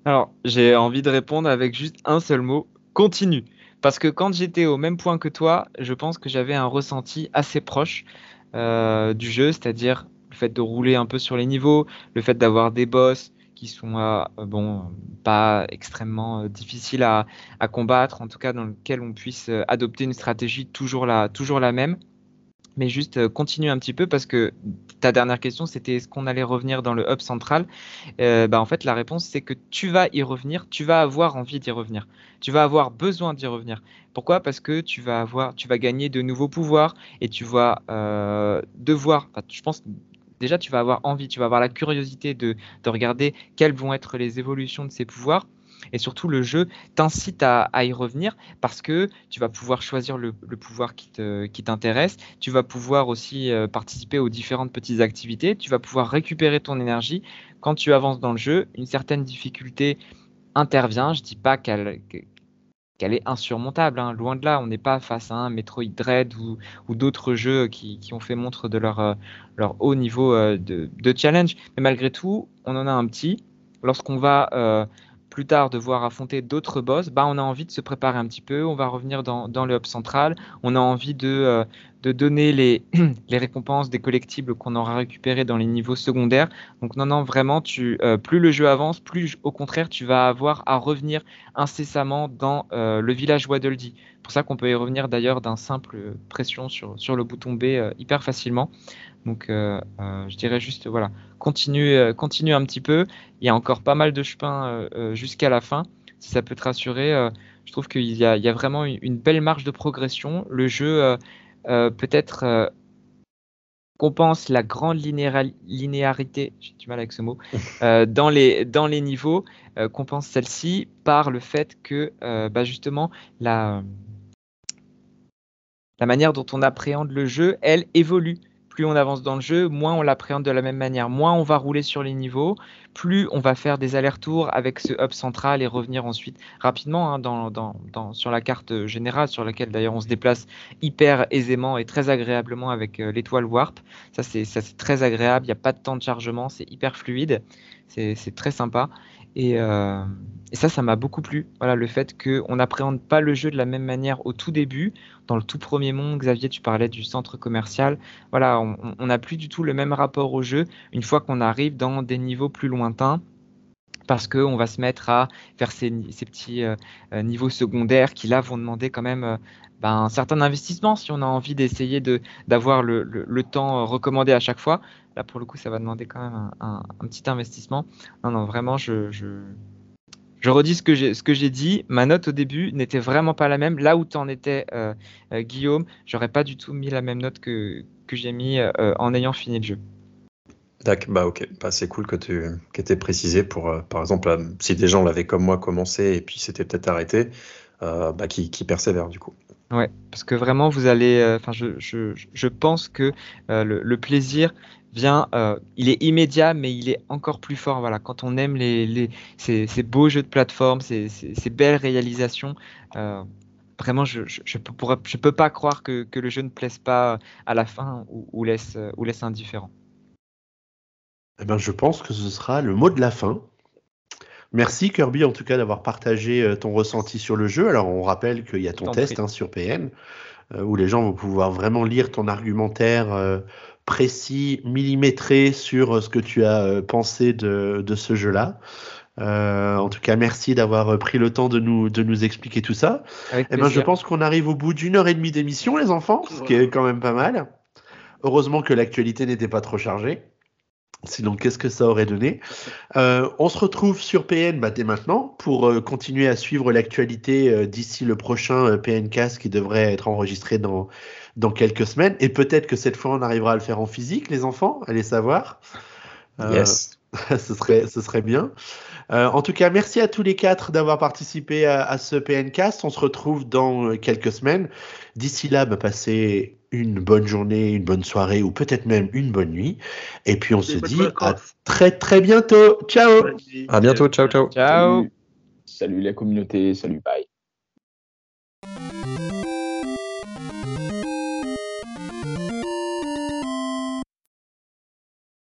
Alors j'ai envie de répondre avec juste un seul mot continue parce que quand j'étais au même point que toi je pense que j'avais un ressenti assez proche euh, du jeu c'est-à-dire le fait de rouler un peu sur les niveaux le fait d'avoir des boss qui sont euh, bon, pas extrêmement euh, difficiles à, combattre, en tout cas dans lequel on puisse euh, adopter une stratégie toujours la, toujours la même. Mais juste continuer un petit peu parce que ta dernière question c'était est-ce qu'on allait revenir dans le hub central? Bah, En fait, la réponse c'est que tu vas y revenir, tu vas avoir envie d'y revenir, tu vas avoir besoin d'y revenir. Pourquoi? Parce que tu vas avoir, tu vas gagner de nouveaux pouvoirs et tu vas devoir, je pense déjà, tu vas avoir envie, tu vas avoir la curiosité de, regarder quelles vont être les évolutions de ces pouvoirs. Et surtout, le jeu t'incite à, y revenir parce que tu vas pouvoir choisir le, pouvoir qui t'intéresse. tu vas pouvoir aussi euh, participer aux différentes petites activités. Tu vas pouvoir récupérer ton énergie. Quand tu avances dans le jeu, une certaine difficulté intervient. Je ne dis pas qu'elle qu'elle est insurmontable. Hein. Loin de là, on n'est pas face à un Metroid Dread ou, d'autres jeux qui, ont fait montre de leur, euh, haut niveau euh, de, challenge. Mais malgré tout, on en a un petit. Lorsqu'on va euh, plus tard devoir affronter d'autres boss, bah, on a envie de se préparer un petit peu, on va revenir dans, dans le hub central, on a envie de, de donner les, les, récompenses des collectibles qu'on aura récupérés dans les niveaux secondaires. Donc non, non, vraiment, tu, euh, plus le jeu avance, plus au contraire, tu vas avoir à revenir incessamment dans euh, le village Waddle pour ça qu'on peut y revenir d'ailleurs d'un simple pression sur, sur le bouton B hyper facilement. Donc, euh, euh, je dirais juste, voilà, continue, euh, continue un petit peu. Il y a encore pas mal de chemin jusqu'à la fin. Si ça peut te rassurer, je trouve qu'il y, a vraiment une, belle marge de progression. Le jeu, peut-être, compense la grande linéarité, j'ai du mal avec ce mot, dans, les, dans les niveaux, compense celle-ci par le fait que, bah, justement, la, la manière dont on appréhende le jeu, elle évolue plus on avance dans le jeu, moins on l'appréhende de la même manière, moins on va rouler sur les niveaux, plus on va faire des allers-retours avec ce hub central et revenir ensuite rapidement hein, sur la carte générale, sur laquelle d'ailleurs on se déplace hyper aisément et très agréablement avec euh, l'étoile Warp. Ça c'est très agréable, il n'y a pas de temps de chargement, c'est hyper fluide, c'est très sympa. Euh, et, ça, ça m'a beaucoup plu. Voilà, le fait qu'on n'appréhende pas le jeu de la même manière au tout début. Dans le tout premier monde, Xavier, tu parlais du centre commercial. Voilà, on n'a plus du tout le même rapport au jeu une fois qu'on arrive dans des niveaux plus lointains parce qu'on va se mettre à faire ces, petits euh, euh, niveaux secondaires qui là vont demander quand même ben, un certain investissement si on a envie d'essayer d'avoir le, le, temps recommandé à chaque fois. Là, pour le coup, ça va demander quand même un, petit investissement. Non, non, vraiment, je, je, redis ce que j'ai que dit. Ma note au début n'était vraiment pas la même. Là où tu en étais, euh, euh, Guillaume, j'aurais pas du tout mis la même note que, que j'ai mis euh, en ayant fini le jeu. D'accord, bah ok, bah, c'est cool que tu aies précisé pour, par exemple, si des gens l'avaient comme moi commencé et puis c'était peut-être arrêté, bah, qui, qui persévèrent du coup. Ouais, parce que vraiment, vous allez. Enfin, je, je, je, pense que le, le, plaisir vient, euh, il est immédiat, mais il est encore plus fort. Voilà, quand on aime les, les ces, beaux jeux de plateforme, ces, ces, belles réalisations, euh, vraiment, je je, peux, je peux pas croire que, que, le jeu ne plaise pas à la fin ou, laisse, ou laisse indifférent. Eh ben, je pense que ce sera le mot de la fin. Merci Kirby en tout cas d'avoir partagé euh, ton ressenti sur le jeu. Alors on rappelle qu'il y a ton test hein, sur PN où les gens vont pouvoir vraiment lire ton argumentaire précis, millimétré sur euh, ce que tu as euh, pensé de, de ce jeu-là. Euh, en tout cas, merci d'avoir pris le temps de nous, de nous expliquer tout ça. Eh ben, je pense qu'on arrive au bout d'une heure et demie d'émission, les enfants, ce qui est quand même pas mal. Heureusement que l'actualité n'était pas trop chargée. Sinon, qu'est-ce que ça aurait donné? Euh, On se retrouve sur PN bah, dès maintenant pour euh, continuer à suivre l'actualité d'ici le prochain PNcast qui devrait être enregistré dans, dans quelques semaines. Et peut-être que cette fois, on arrivera à le faire en physique, les enfants, allez savoir. Yes. ce, serait, ce serait bien. en tout cas, merci à tous les quatre d'avoir participé à, à, ce PNcast. On se retrouve dans quelques semaines. D'ici là, bah, passez une bonne journée, une bonne soirée ou peut-être même une bonne nuit. Et puis on se dit à très très bientôt. Ciao. À bientôt. Ciao ciao. Ciao. Salut la communauté, salut, bye.